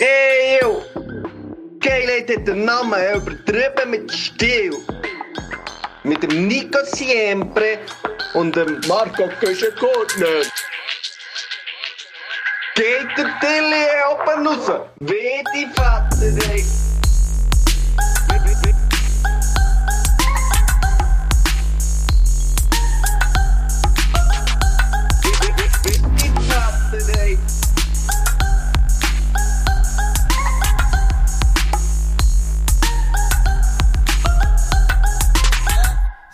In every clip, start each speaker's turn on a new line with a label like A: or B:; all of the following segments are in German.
A: Ey, yo! Geilheit hat den Namen übertrieben mit Stil. Mit dem Nico Siempre und dem Marco Köschengurtner. Geht der Tilly oben raus? Wie die Vater, ey!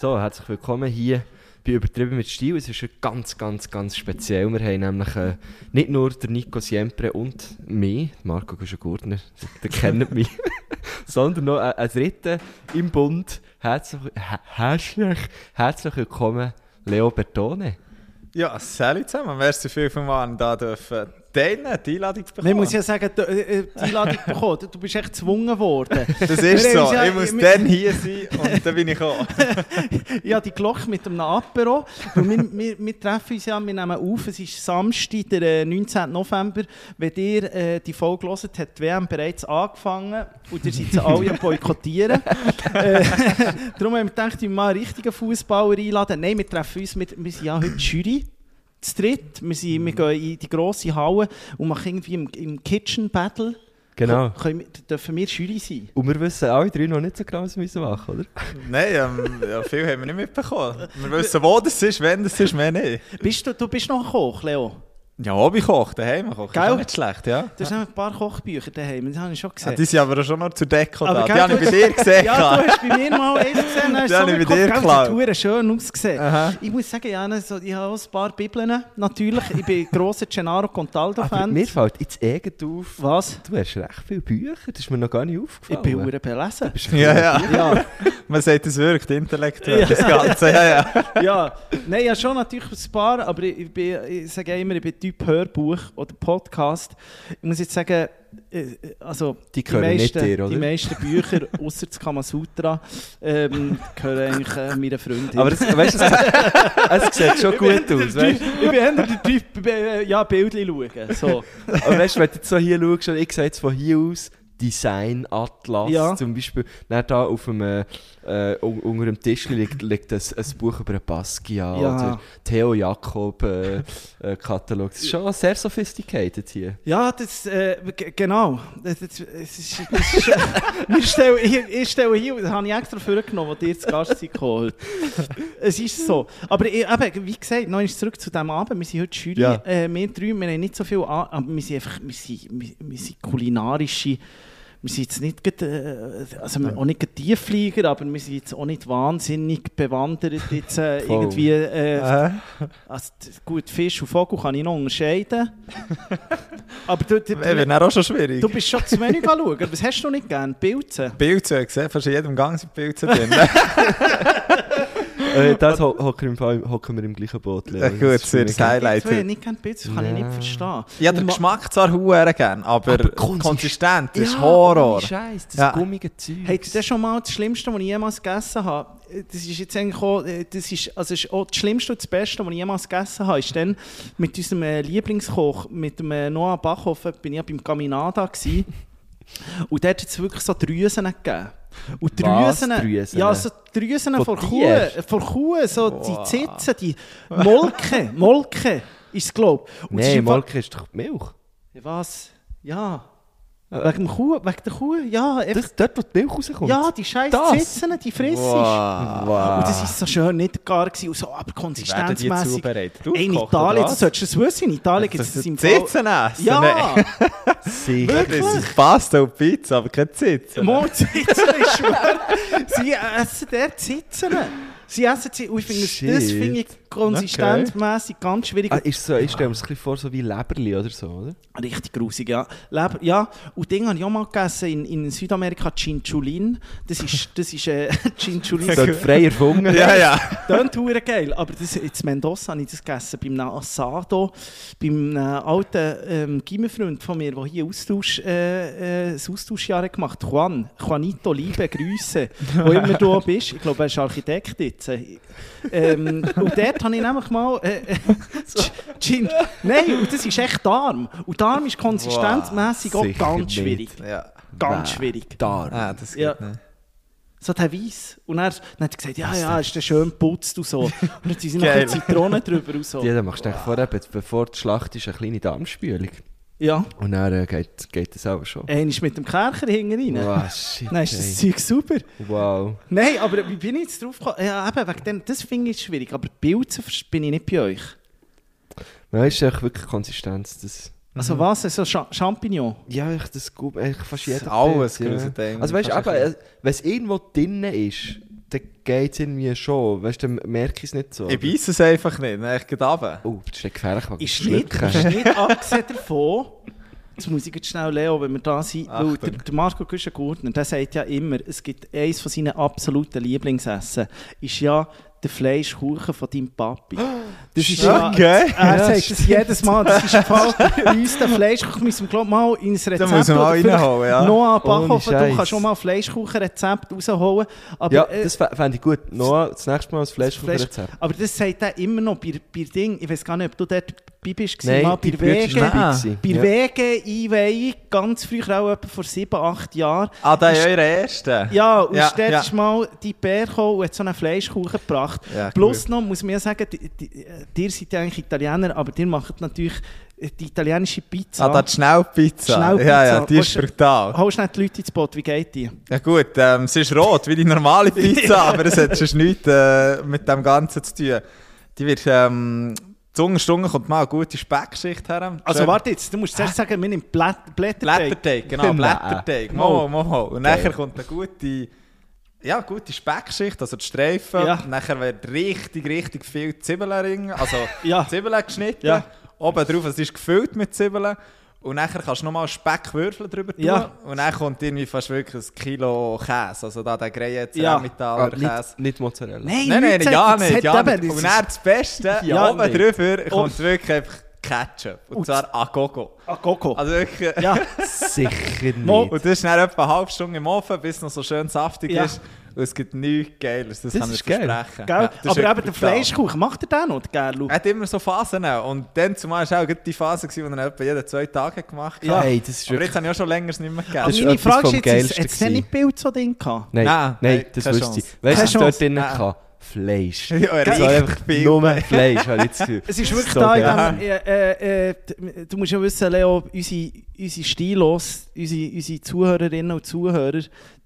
B: So, herzlich willkommen hier bei Übertrieben mit Stil. Es ist ganz, ganz, ganz speziell. Wir haben nämlich äh, nicht nur der Nico Siempre und mich, Marco Guschen-Gurtner, der kennt mich, sondern noch ein, ein Dritter im Bund. Herzlich, her- herzlich, herzlich willkommen, Leo Bertone.
C: Ja, salut zusammen. Merci viel von Mann, da dürfen teilen, die Einladung zu
D: Ich
C: bekommen.
D: muss ja sagen, äh, die Einladung bekommen, du bist echt gezwungen worden.
C: das ist so.
D: ja-
C: ich muss dann hier sein und dann bin ich auch.
D: Habe die Glocke mit einem Apero. Wir, wir, wir treffen uns ja, wir nehmen auf, es ist Samstag, der äh, 19. November. Wenn ihr äh, die Folge hört, hat die WM bereits angefangen und ihr seid alle am boykottieren. äh, darum haben wir gedacht, wir mal einen richtigen Fußballer einladen. Nein, wir treffen uns, mit, wir sind ja heute Jury. Zu dritt. Wir, sind, wir gehen in die grosse Halle und machen irgendwie im, im Kitchen Battle.
B: Genau.
D: Können dürfen wir Jury sein?
B: Und wir wissen alle drei noch nicht so genau, was wir müssen machen oder?
C: Nein, ähm, ja, viel haben wir nicht mitbekommen. Wir wissen, wo das ist, wenn das ist, mehr nicht.
D: Bist du, du bist noch ein Koch, Leo?
C: Ja, Hobby kocht, daheim kochen. Ist auch nicht schlecht, ja.
D: Du hast noch ein paar Kochbücher daheim, das habe ich schon gesehen.
C: die sind aber schon noch zur Deko da. Die habe ich bei dir gesehen.
D: Ja, du hast bei mir mal eins gesehen, dann hast
C: Die
D: du
C: habe ich bei dir geklaut.
D: schön ausgesehen.
C: Aha.
D: Ich muss sagen, ja, so, ich habe auch ein paar Bibeln, natürlich. Ich bin grosser Gennaro
B: Aber
D: Contaldo-Fan.
B: mir fällt jetzt irgend auf,
D: Was?
B: du hast recht viele Bücher, das ist mir noch gar nicht
D: Ich
B: aufgefallen.
D: bin verdammt belesen.
C: Ja, ja.
D: Ja,
C: Man sagt, es wirkt intellektuell,
D: Ja.
C: das Ganze. Ja, ja.
D: ja. Nein, ja schon natürlich ein paar, aber ich, ich, bin, ich sage immer, ich bin Typ Hörbuch oder Podcast. Ich muss jetzt sagen, äh, also
B: Die nicht
D: meisten,
B: dir,
D: die meisten Bücher, außer das Kamasutra, ähm, gehören eigentlich äh, meiner Freundin.
B: Aber das, weißt, du, es, es sieht schon gut aus. Weißt?
D: ich bin eher der Typ, äh, ja, Bildchen schauen. So.
B: Aber weißt du, wenn du jetzt so hier schaust, ich sehe jetzt von hier aus Design Atlas
D: Ja.
B: zum Beispiel, dann da auf dem, äh, un- unter dem Tisch liegt, liegt ein, ein Buch über einen Basquiat
D: Ja.
B: oder Theo Jakob äh, äh, Katalog. Das ist schon sehr sophisticated hier.
D: Ja, das, äh, genau. Das, das, das ist, das ist, ich, stelle, ich, ich stelle hier, das habe ich extra vorgenommen, wo ihr zu Gast seid heute. Es ist so. Aber ich, eben, wie gesagt, noch einmal zurück zu diesem Abend. Wir sind heute Jury.
B: Ja.
D: Äh, wir drei, wir haben nicht so viel an, aber wir sind einfach, wir sind, wir, wir sind kulinarische, wir sind jetzt nicht, gerade, äh, also auch nicht Tiefflieger, aber wir sind jetzt auch nicht wahnsinnig bewandert jetzt äh, irgendwie... Äh,
C: Äh,
D: also, gut, Fisch und Vogel kann ich noch unterscheiden. aber du, du,
C: Wäre dann auch schon schwierig.
D: du bist schon zu wenig schauen. Was hast du nicht gern? Pilze?
C: Pilze gesehen, fast in jedem Gang sind Pilze drin.
B: Äh, das ho hocken, wir im Fall- hocken wir im gleichen Boot. Leo.
C: Ja,
B: Das
C: gut,
B: ist
C: sehr
B: mich-
C: sehr- Highlight.
D: Ich nicht gern Pilze, das kann ich
B: Ja.
D: nicht verstehen.
C: Ich habe den
D: Und ma-
C: Geschmack zwar sehr gerne, aber,
B: Aber konsist-
C: konsistent ist
B: Ja,
C: Horror.
B: ohne Scheiß, das
C: Ja.
B: gummige Zeug.
D: Hey, das ist schon mal das Schlimmste, was ich jemals gegessen habe. Das ist jetzt eigentlich auch, äh, das ist, also das ist auch das Schlimmste und das Beste, was ich jemals gegessen habe. Ist dann mit unserem äh, Lieblingskoch, mit dem Noah Bachhofen, bin ich ja beim Caminada gewesen. Und dort hat es wirklich so Drüsen gegeben. Und
B: Was?
D: Drüsen,
B: Drüsen?
D: ja, so Drüsen
B: Von
D: von, Kuh, von Kuh, so
C: Wow.
D: die Zitzen, die Molke, Molke ist es, glaube ich. Fall-
B: Molke ist doch Milch.
D: Was? Ja. Wegen, dem Kuh, wegen der Kuh, ja. einfach-
B: Das, dort, wo die Milch rauskommt?
D: ja, die scheiß? Zitzen, die friss ist.
C: Wow.
B: Wow.
D: Und das ist so schön nicht gar gewesen, so, aber
C: zubereitet?
D: Ey, in Italien, das solltest du das wissen, in Italien gibt es das im
C: Zitzen essen?
D: Ja,
C: Nein.
B: Sicher.
C: Das ist Pasta und Pizza, aber keine Zitzen.
D: Mo Zitzen ist schwer. Sie essen dort Zitzen. Sie essen sie, und ich finde, das finde ich konsistenzmäßig ganz schwierig.
B: Ah, ist so, ich stelle mir das ein bisschen vor, so wie Leberli oder so, oder?
D: Richtig grusig, ja. Leber, ja, und Ding habe ich auch mal gegessen in, in Südamerika, Chinchulin. Das ist, das ist äh, Chinchulin.
B: So frei erfunden.
C: Ja, ja.
D: Klingt hure geil, aber das, in Mendoza habe ich das gegessen, beim Asado, beim äh, alten ähm, Gimmerfreund von mir, der hier Austausch, äh, äh, das Austauschjahr gemacht hat, Juan, Juanito, liebe Grüße, wo immer du bist. Ich glaube, er ist Architekt jetzt. Ähm, und dort dort habe ich nämlich mal... Äh, äh, Gin, nein, und das ist echt Darm. Und Darm ist konsistenzmässig auch
B: sicher
D: ganz
B: nicht.
D: schwierig.
C: Ja.
D: Ganz
B: Nein.
D: schwierig.
B: Darm.
C: Ah, das geht
D: Ja.
C: nicht.
D: So der Weiss. Und er, dann hat er gesagt, ja, ja, ist der schön geputzt und so. Und dann sind noch
C: Geil.
D: ein Zitrone drüber und so.
B: Ja, dann machst du eigentlich vorher, be- bevor die Schlacht ist, eine kleine Darmspülung.
D: Ja.
B: Und dann äh, geht, geht das auch schon.
D: Einer ist mit dem Kercher hinten rein.
B: Wow, shit.
D: Dann ist das. Zeug super.
B: Wow.
D: Nein, aber wie bin ich jetzt drauf gekommen? Ja, eben, wegen dem, das finde ich schwierig. Aber Pilze bin ich nicht bei euch.
B: Nein, ist echt wirklich Konsistenz. Das,
D: Also was? So Cha Champignon?
B: ja, ich, das gut, fast jeder
C: Alles einen.
B: Also weißt du, aber äh, wenn es irgendwo drinnen ist, dann geht es irgendwie schon. Weißt du, dann merke ich es nicht so.
C: Ich beiße es einfach nicht, dann geht runter.
B: Oh, das ist gefährlich, weil
D: Ist
B: ich
D: nicht, ist nicht abgesehen davon, jetzt muss ich jetzt schnell Leo, wenn wir da sind, weil der, der Marco Güschen-Gurtner, der sagt ja immer, es gibt eines von seinen absoluten Lieblingsessen, ist ja der Fleischkuchen von deinem Papi. Das ist ja,
C: Okay.
D: er sagt das jedes Mal, das ist Fall uns der Fleischkuchen, müssen wir glaub mal ins Rezept oder vielleicht
C: reinholen, ja.
D: Noah
B: Ohne
D: Bachhofen, du kannst schon mal Fleischkuchenrezept rausholen, aber,
B: Ja,
D: äh,
B: das fä- fände ich gut. Noch das nächste Mal
D: Fleisch-
B: Fleischkuchenrezept.
D: aber das sagt er immer noch bei, bei Ding, ich weiß gar nicht, ob du dort dabei bist,
B: Nein,
D: mal bei Wege. Bei
B: Ja.
D: Wege-Einweihung, ganz früh, auch etwa vor sieben, acht Jahren.
C: Ah, der ist
D: Ist-
C: euer erster?
D: Ja, und
C: Ja,
D: dort
C: ja.
D: ist mal die Bär gekommen und hat so einen Fleischkuchen gebracht.
C: Ja,
D: Plus noch, muss man ja sagen, ihr seid ja eigentlich Italiener, aber ihr macht natürlich die italienische Pizza.
C: Ah, die Schnellpizza.
D: Schnellpizza.
C: Ja, ja, die ist
D: du-
C: brutal.
D: Hol schnell die Leute ins Boot, wie geht die?
C: Ja gut, ähm, es ist rot, wie die normale Pizza, aber es hat sonst nichts äh, mit dem Ganzen zu tun. Die wird, ähm, zu Stunde kommt mal eine gute Speckschicht her.
D: Also warte jetzt, du musst zuerst sagen, wir nehmen Blät Blätterteig.
C: Blätterteig, genau. Blätterteig. Mo, mo, mo. Und
B: Geil.
C: nachher kommt eine gute, ja, gute Speckschicht, also die Streifen.
D: Ja.
C: Nachher wird richtig, richtig viel Zwiebeln, also
D: Ja.
C: Zwiebeln geschnitten.
D: Ja.
C: Oben drauf, es ist gefüllt mit Zwiebeln. Und nachher kannst du nochmal Speckwürfel drüber tun.
D: Ja.
C: Und dann kommt irgendwie fast wirklich ein Kilo Käse. Also da der Greie
D: Ja.
C: Ceramitaler
B: Ah,
C: Käse.
B: nicht, nicht Mozzarella.
D: Nein,
C: Nein, nein, ja nicht, ja nicht. Und dann das Beste,
D: Ja,
C: oben
D: nicht.
C: drüber kommt wirklich einfach Ketchup. Und
D: Und-
C: zwar a Gogo.
D: Ah, Coco.
C: Also wirklich...
D: ja,
B: Sicher nicht.
C: Und das ist dann etwa eine halbe Stunde im Ofen, bis es noch so schön saftig
D: Ja.
C: ist. Und es gibt nichts Geiles, das,
B: Das
C: kann ich
B: ist geil.
C: versprechen. Ja,
D: aber eben der. Fleischkuchen, macht er den noch?
C: Er hat immer so Phasen. Und dann zumal war auch die Phase, wo er etwa jeden zwei Tage gemacht hat.
D: Ja.
B: Hey, das ist
C: Aber jetzt habe ich auch schon länger nicht mehr
D: Aber
C: gegeben.
B: Ist
D: meine Frage ist hat es nicht Bild so Ding gehabt?
B: Nein,
C: Nein,
B: nein,
C: nein,
B: das
C: keine
B: wüsste ich.
C: Chance.
B: Weißt du, was dort
C: Nein.
B: kann? Fleisch.
C: Ja,
B: Es war einfach
C: viel.
B: nur Fleisch, habe ich das Gefühl.
D: Es ist wirklich
B: So
D: da, dem, äh, äh, äh, du musst ja wissen, Leo, unsere, unsere Stilos, unsere, unsere Zuhörerinnen und Zuhörer,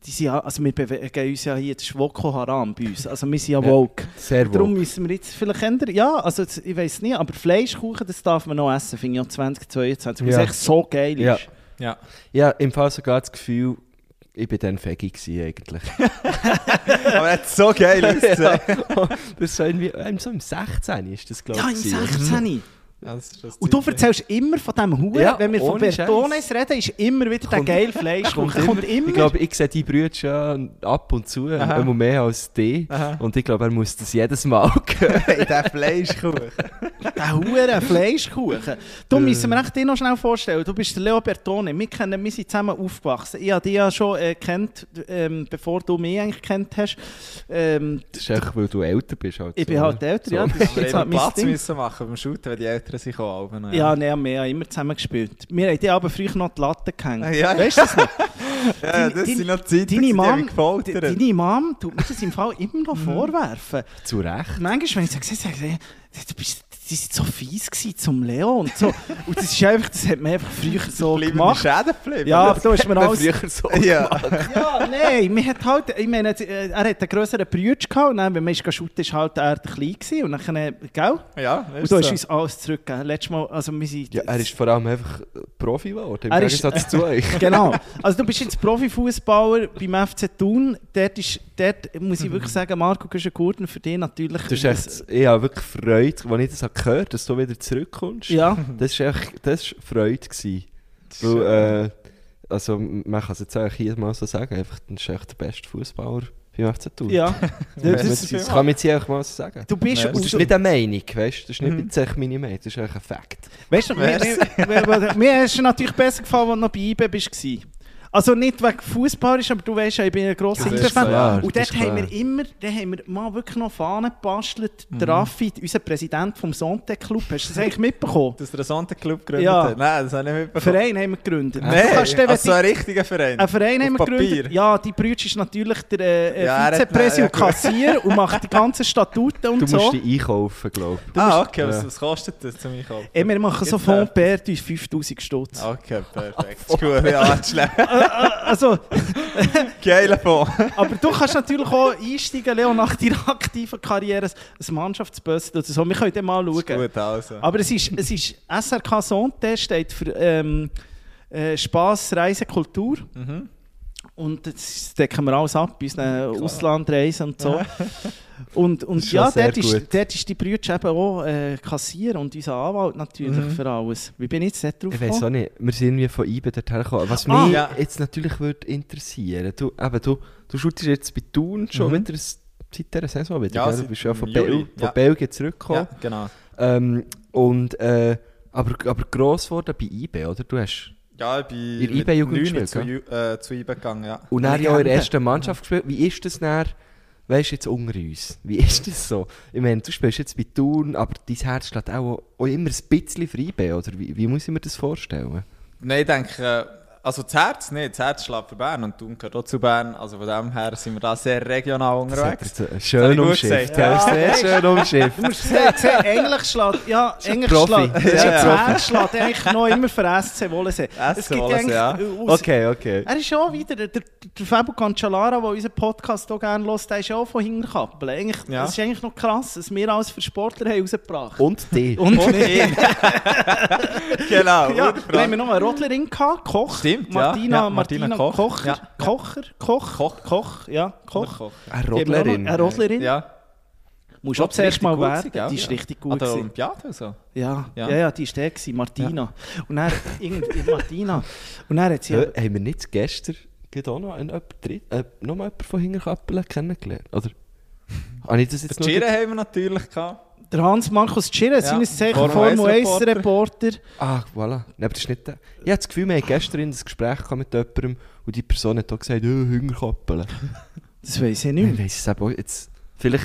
D: die sind ja, also wir bewegen uns ja hier, das ist Woko Haram bei uns, also wir sind ja
B: Ja.
D: woke.
B: Sehr
D: Darum
B: wohl.
D: müssen wir jetzt vielleicht ändern, ja, also das- ich weiß nicht, aber Fleischkuchen, das darf man noch essen, finde ich auch 2022, weil
B: Ja.
D: es echt so geil
B: Ja.
D: ist.
C: Ja.
B: Ja, im Fall sogar das Gefühl, ich bin dann Fegi gewesen eigentlich.
C: Aber er hat so geil ausgesehen.
B: das ist so, irgendwie, ähm, so im 16 ist das, glaube
D: Ja,
B: ich.
D: im
B: gewesen.
D: 16.
C: Ja, das ist das
D: Und du erzählst immer von diesem Huren,
B: Ja,
D: wenn wir von Bertones reden, ist immer wieder der
B: Kommt-
D: geile Fleischkuchen.
B: Kommt
D: Kommt immer.
B: Ich glaube, ich sehe die Brüder schon ab und zu,
C: Aha.
B: immer mehr als die.
C: Aha.
B: Und ich glaube, er muss das jedes Mal hören.
C: Hey, der Fleischkuchen.
D: Der hure Fleischkuchen. Du müssen wir echt dir noch schnell vorstellen. Du bist der Leo Bertone. Wir, kennen, wir sind zusammen aufgewachsen. Ich habe dich ja schon äh, kennt, ähm, bevor du mich eigentlich kennt hast. Ähm,
B: Das ist einfach, weil du älter bist. Halt
D: ich
B: so.
D: bin halt älter, ja.
B: So.
D: Das ist
C: Wir
D: jetzt
C: haben
D: halt
C: Platz
D: Ding.
C: müssen machen beim Shooten, wenn die Eltern sich kommen.
D: Ja, nein, wir haben immer zusammen gespielt. Wir haben dir aber früher noch die Latte gehängt.
C: Ah, ja.
D: Weißt du das noch?
C: ja, das
D: deine-
C: sind noch Zeiten,
D: Deine
C: die
D: Mom,
C: mich gefoltert.
D: deine Mom tut mir das im Fall immer
C: Mhm.
D: noch vorwerfen.
B: Zu Recht.
D: Manchmal, wenn ich so gesehen habe, du bist, die sind so fies zum Leo und so. Und das ist einfach, das hat man einfach früher so
C: Bleiben
D: gemacht.
C: Schäden geblieben.
D: Ja, aber da ist mir alles...
B: früher so
C: Ja.
D: Ja, nein, man hat halt, ich meine, äh, er hat einen grösseren Bruder gehabt und dann, wenn man ist shooten, ist halt er klein gewesen und dann, äh, gell?
C: Ja,
D: Und du hast uns alles zurückgegeben. Letztes Mal, also wir sind...
B: Ja, er ist vor allem einfach Profi geworden, im
D: Er ist-
B: Gegensatz zu euch.
D: Genau. Also du bist jetzt Profifußballer beim FC Thun. Dort, ist, dort muss ich wirklich sagen, Marco Güschen-Gurten für dich natürlich...
B: Das ist echt, ich habe wirklich Freude, als ich das habe gehört dass du wieder zurückkommst.
D: Ja,
B: Das war echt das war Freude. Gewesen. Weil, äh, also, man kann es jetzt eigentlich hier mal so sagen, einfach, du bist echt der beste Fußballer beim FC Thun.
D: ja.
B: Das,
D: Das,
B: das, das kann man jetzt hier mal so sagen.
D: du bist...
C: Ja,
B: Und das ist nicht eine Meinung, weißt du? Das ist nicht
C: Mhm.
B: jetzt meine Meinung, das ist eigentlich ein Fakt.
D: Weißt du, mir, mir, mir, mir ist es natürlich besser gefallen, als du noch bei IB bist. Also nicht wegen fußballisch, aber du weißt ja, ich bin ein grosser
C: Das ist
D: Interfan. Und
B: das
D: dort
B: ist
D: haben wir immer, da haben wir mal wirklich noch Fahnen gebastelt.
C: Mhm.
D: Der Raffi, unser Präsident vom Sonntag Club, hast du das eigentlich mitbekommen?
C: Dass der Sonntag-Club gegründet
D: Ja.
C: hat? Nein, das habe ich nicht
D: Einen
C: mitbekommen.
D: Verein haben wir gegründet. Du
C: Nein,
D: kannst dann, wenn
C: also ein richtiger Verein.
D: Ein Verein haben wir
C: Auf Papier.
D: gegründet. Ja, die Brütsch ist natürlich der äh,
C: Ja, er hat-
D: Vizepräsi
C: ja,
D: und Kassier und macht die ganzen Statuten und
B: Du
D: so.
B: musst die einkaufen, glaube ich.
C: ah, okay, was,
B: Ja.
C: was kostet das zum Einkaufen?
D: Ey, wir machen so
C: Jetzt
D: Fond Perd uns 5000 Stutz.
C: Okay, perfekt. Ist gut, ja, schlecht.
D: Also,
C: Geiler Fond.
D: aber du kannst natürlich auch einsteigen, Leo, nach deiner aktiven Karriere ein Mannschaftsbus oder so. Wir können dann mal schauen.
C: gut, also.
D: Aber es ist, es ist SRK Sonntag steht für ähm, äh, Spass, Reise, Kultur.
C: Mhm.
D: Und das decken wir alles ab, unseren Auslandreisen und so. Und, und
B: Das ist schon
D: ja, dort ist, dort ist die Brüder eben auch äh, Kassier und unser Anwalt natürlich
C: Mhm.
D: für alles. Wie bin ich jetzt nicht drauf
B: Ich weiß auch nicht, wir sind irgendwie von IBE dorthin gekommen. Was
D: Ah.
B: mich
C: Ja.
B: jetzt natürlich würde interessieren, du, eben, du, du shootest jetzt bei Thun schon
C: Mhm.
B: wieder seit dieser Saison wieder,
C: Ja,
B: gell? Du bist ja von, Bel von
C: ja.
B: Belgien zurückgekommen.
C: Ja, genau.
B: Ähm, und, äh, aber, aber gross geworden bei IBE, oder? Du hast,
C: Ja, ich bin
B: In
C: mit
B: IB-Jugend
C: 9
B: gespielt,
C: zu, äh, zu IB gegangen, ja.
B: und dann ja auch in der ersten Mannschaft gespielt. Wie ist das dann, weißt du, jetzt unter uns? Wie ist das so? Ich meine, du spielst jetzt bei Thun, aber dein Herz schlägt auch, auch immer ein bisschen IBE, oder wie, wie muss ich mir das vorstellen?
C: Nein, ich denke, äh, also das Herz nicht, das Herz schlägt für Bern und Thun gehört auch zu Bern. Also von dem her sind wir da sehr regional unterwegs.
B: Das hat er
C: Das
B: Schön umschifft. Ja,
D: Ja,
B: sehr schön umschifft.
D: Du musst sehen, sehen, Englisch schlägt, ja, Englisch
B: Profi.
D: schlägt,
C: Ja,
D: ja,
C: ja.
D: das Herz schlägt eigentlich noch immer für SC Wollensee. Gibt
C: Wollensee, ja.
D: aus-
B: Okay, okay.
D: Er ist auch wieder, der, der, der Fabio Cancellara, der unseren Podcast auch gerne hört, der ist auch von Hinterkappel. Eigentlich,
C: Ja.
D: Das ist eigentlich noch krass, dass wir als für Sportler haben rausgebracht
B: Und die.
D: Und,
C: Und ihn. genau.
D: ja, haben wir
C: Frage.
D: noch eine Rodlerin gehabt, Koch.
C: Stimmt, ja.
D: Martina,
C: Ja,
D: Martina,
C: Martina
D: Koch.
C: Koch. Ja.
D: Kocher, Koch,
C: Koch.
D: Koch, ja, Koch.
C: Koch.
B: Eine
D: noch-
B: Rodlerin.
D: Eine Rodlerin.
C: Ja.
D: Musst du zuerst mal werden.
C: gewesen?
D: Die ist
C: Ja.
D: richtig gut.
C: An der. Olympiade so.
D: Ja, ja,
C: Ja.
D: ja, die war der, gewesen, Martina. Und dann, irgendwie, Martina. Und dann hat sie...
B: Ja, haben wir nicht gestern auch noch einen, äh, noch mal jemanden von Hinterkappelen kennengelernt? Oder? Habe ich das jetzt
C: Giro haben wir natürlich gehabt.
D: Der Hans-Markus Tschirre, seines Zeichen
C: Formel
D: Formel 1
C: 1
D: Reporter.
B: Ah, voilà. Nein, aber das ist nicht der. Ich habe das Gefühl, wir haben gestern ein Gespräch mit jemandem und die Person hat auch gesagt, oh, Hinterkappelen.
D: Das weiß ich
B: Ich
D: nicht.
B: weiss es auch jetzt. Vielleicht,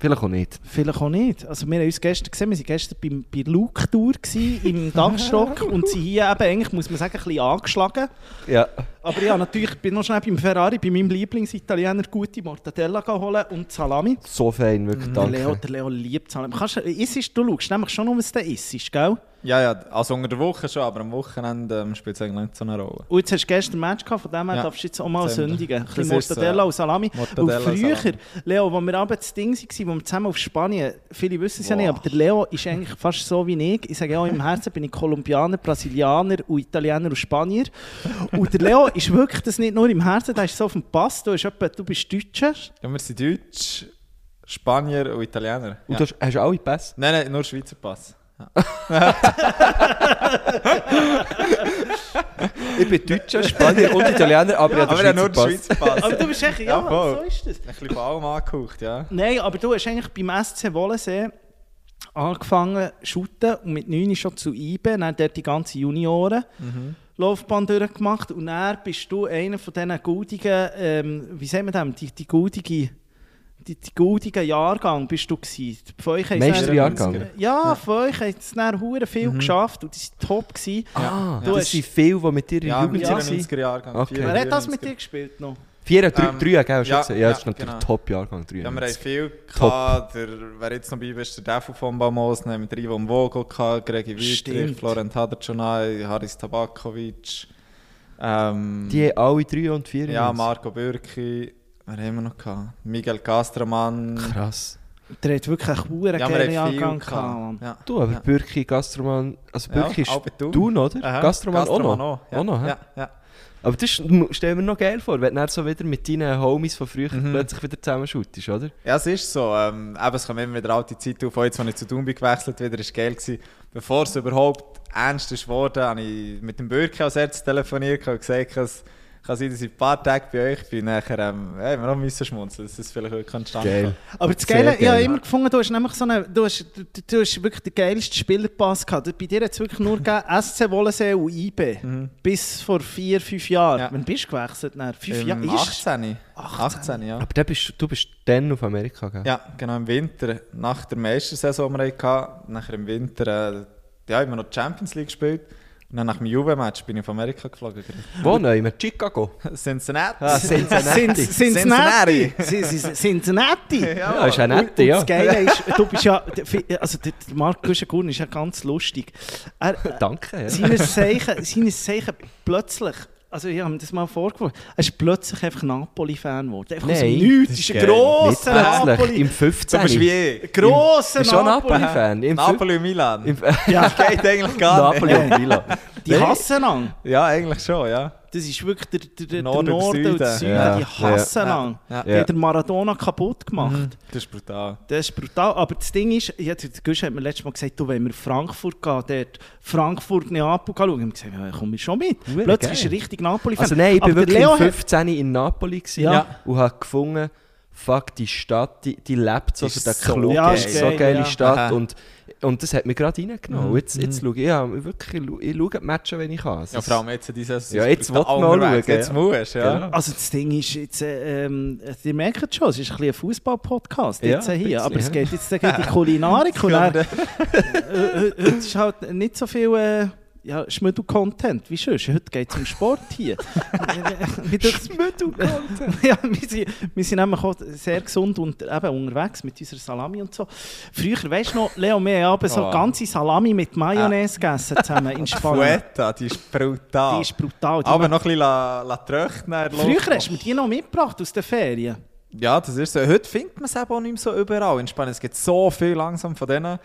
B: vielleicht auch nicht.
D: Vielleicht auch nicht. Also wir haben uns gestern gesehen, wir waren gestern beim, bei der Luke-Tour gewesen, im Dachstock und sind hier eben eigentlich, muss man sagen, ein bisschen angeschlagen.
B: Ja.
D: Aber ja, natürlich, ich bin noch schnell beim Ferrari, bei meinem Lieblingsitaliener, gute Mortadella holen und Salami.
B: So fein, wirklich,
D: Der
B: danke.
D: Leo, der Leo liebt Salami. Kannst, du- isst, du schaust nämlich schon, um was der isst, gell?
C: Ja, ja, also unter der Woche schon, aber am Wochenende ähm, spielt es eigentlich nicht so eine Rolle.
D: Und jetzt hast du gestern ein Match gehabt, von dem her
C: Ja.
D: darfst du jetzt auch mal
C: wir.
D: sündigen. Ein bisschen
C: so,
D: Mortadella
C: ja.
D: und Salami.
C: Mortadella
D: und früher,
C: Salami.
D: Leo, als wir abends das Ding waren, wo wir zusammen auf Spanien, viele wissen es ja nicht, aber der Leo ist eigentlich fast so wie ich. Ich sage ja, im Herzen bin ich Kolumbianer, Brasilianer und Italiener und Spanier. Und der Leo ist wirklich das nicht nur im Herzen, der ist so auf dem Pass. Du, bist etwa, du bist Deutscher.
C: Ja, wir sind Deutsch, Spanier und Italiener.
B: Und
C: Ja.
B: du hast, hast du alle Pässe?
C: Nein, nein, nur Schweizer Pass. Ja.
B: Ich bin Deutscher, Spanier und Italiener, aber ich habe
C: Aber
B: den
C: ja, nur
B: Schweizer.
C: Schweizer Pass.
D: Aber du bist echt, ja,
C: Ja,
D: so ist das.
C: Ein bisschen von allem angehaucht, ja.
D: Nein, aber du hast eigentlich beim SC Wollensee angefangen zu und mit 9 schon zu IBE, dann dort die ganze Junioren. Laufbahn durchgemacht und dann bist du einer von diesen goldigen, ähm, wie sagen wir das, die, die goldige, die, die goldigen Jahrgang bist du gewesen. Von euch
B: Meisterjahrgang?
D: dann- Ja, von euch haben sie dann hure viel geschafft und die waren top. Gewesen.
B: Ah,
D: Du
B: das
D: hast-
B: sind viele, die mit dir in
C: Ja,
B: Jugend
D: Ja.
B: waren.
C: 94er Jahrgang.
B: Okay.
D: Wer hat das mit
C: 94er.
D: dir gespielt noch?
B: Vier, drei,
C: Ähm,
B: drei, gell? hast du
C: ja,
B: gesagt? Ja, das ist
C: ja,
B: natürlich
C: genau.
B: Top-Jahrgang,
C: Ja, wir haben
B: 93.
C: viel
B: Top.
C: gehabt. Der, wer jetzt noch bei ist, der Defu von Bamos, haben wir Ivo Vogel gehabt, Gregi Wittrich. Florent Haderconai, Haris Tabakovic. Ähm,
B: Die haben alle drei und vier.
C: ja. Marco Bürki. Wer haben wir noch gehabt? Miguel Castromann.
B: Krass.
D: Der hat wirklich einen
C: Ja, wir
D: geilen Jahrgang gehabt.
C: Ja.
B: Du, aber
C: Ja.
B: Bürki, Gastroman, also
C: Ja,
B: Bürki
C: bei
B: ist
C: Thun.
B: Oder?
C: Aha,
B: Gastroman, auch noch.
C: auch. Ja.
B: Auch noch,
C: ja, ja.
B: Aber das ist- stell mir noch geil vor, wenn du so wieder mit deinen Homies von früher
C: Mhm.
B: plötzlich wieder zusammen shootest, oder?
C: Ja, es ist so. Ähm, eben, es kommt immer wieder alte Zeit auf. Jetzt, als ich zu Thun bin gewechselt wieder, war geil. Gewesen. Bevor es überhaupt ernst ist geworden, habe ich mit dem Bürki als erstes telefoniert und gesagt, dass Kann sein, dass ich ein paar Tage bei euch bin, nachher ähm, ja, wir noch müssen schmunzeln, dass es vielleicht wirklich entstanden
B: Geil.
D: Aber das Geile, ich habe immer gefunden, du hast nämlich so eine, du hast, du, du hast wirklich den geilsten Spielerpass gehabt. Bei dir hat es wirklich nur gegeben, SC Wollensee und IB. Bis vor vier, fünf Jahren.
C: Ja.
D: Wann bist du gewechselt? Nach fünf? Ist-
C: 18.
D: 18.
C: 18, ja.
B: Aber dann bist, du bist dann auf Amerika gegangen?
C: Ja, genau, im Winter, nach der Meistersaison, die wir hatten, nachher im Winter, äh, ja, immer noch die Champions League gespielt. Und dann nach dem Juve-Match bin ich auf Amerika geflogen.
B: Wo neu? In Chicago?
C: Cincinnati.
B: Ah, Cincinnati.
D: Cin- Cincinnati. Cin- Cin- Cincinnati.
B: Ja, ist ja nett, ja.
D: das Geile ist, du bist ja, also der Marc Guschen ist ja ganz lustig. Er,
B: Danke. Ja.
D: seines Zeichen, seines Zeichen plötzlich, also ich habe mir das mal vorgeworfen, er ist plötzlich einfach Napoli-Fan geworden. Einfach aus
B: Nein,
D: Nichts,
C: das
D: ist ein grosser Napoli.
B: im 15.
C: Du wie.
D: Grosser Napoli.
B: Napoli-Fan. Im
C: Napoli und Milan.
B: Im,
D: Ja,
C: Geht eigentlich gar
B: Napoli
C: nicht.
B: und Milan.
D: die hassen an.
C: Ja, eigentlich schon, ja.
D: Das ist wirklich der, der, der
C: Norden und
D: Norden und der
C: Süden.
B: Ja,
D: die hassen
C: ja.
D: an.
C: Ja.
D: Die hat der Maradona kaputt gemacht.
C: Das ist brutal.
D: Das ist brutal. Aber das Ding ist, der Gusch hat mir letztes Mal gesagt, du, wenn wir Frankfurt gehen, dort Frankfurt-Neapel schauen, ich habe gesagt, ja, komm ich schon mit. Plötzlich
B: geil.
D: ist er richtig Napoli-Fan.
B: Also nein, ich war
D: der
B: wirklich
D: Leo
B: im
D: hat-
B: 15. in Napoli
D: Ja.
B: und habe gefunden, fuck, die Stadt, die, die lebt so,
C: Ist
B: so der
C: so
B: Club,
D: geil.
B: ist so
D: Ja, geil,
B: geile
D: ja.
B: Stadt
C: Aha.
B: und, und das hat mich gerade reingenommen. Jetzt, jetzt schaue ich, ja, wirklich, ich schaue- die Matches, wenn ich kann. Es
C: Ja,
B: ist-
C: vor allem jetzt dieses
B: Ja, jetzt will man mal schauen,
C: Jetzt
B: ja.
C: musst ja.
B: Ja.
D: Also das Ding ist jetzt, äh, ähm, ihr merkt schon, es ist ein bisschen ein Fußball-Podcast
B: Ja,
D: jetzt
B: ein
D: hier,
B: bisschen,
D: aber es
B: ja.
D: geht jetzt gegen die Kulinarik und dann, äh, äh, heute ist halt nicht so viel äh, ja, Schmüdel-Content wie sonst. Heute geht es um Sport hier. Schmüdel-Content? ja, wir sind, wir sind nämlich auch sehr gesund und eben unterwegs mit unserer Salami und so. Früher, weißt du noch, Leo, wir haben so
C: Oh.
D: ganze Salami mit Mayonnaise gegessen zusammen in Spanien.
C: Fueta, die ist brutal.
D: Die ist brutal. Die
C: Aber noch ein bisschen la, la Luft.
D: Früher hast du mir die noch mitgebracht aus den Ferien.
C: Ja, das ist so. Heute findet man es eben auch nicht mehr so überall in Spanien. Es gibt so viel langsam von denen,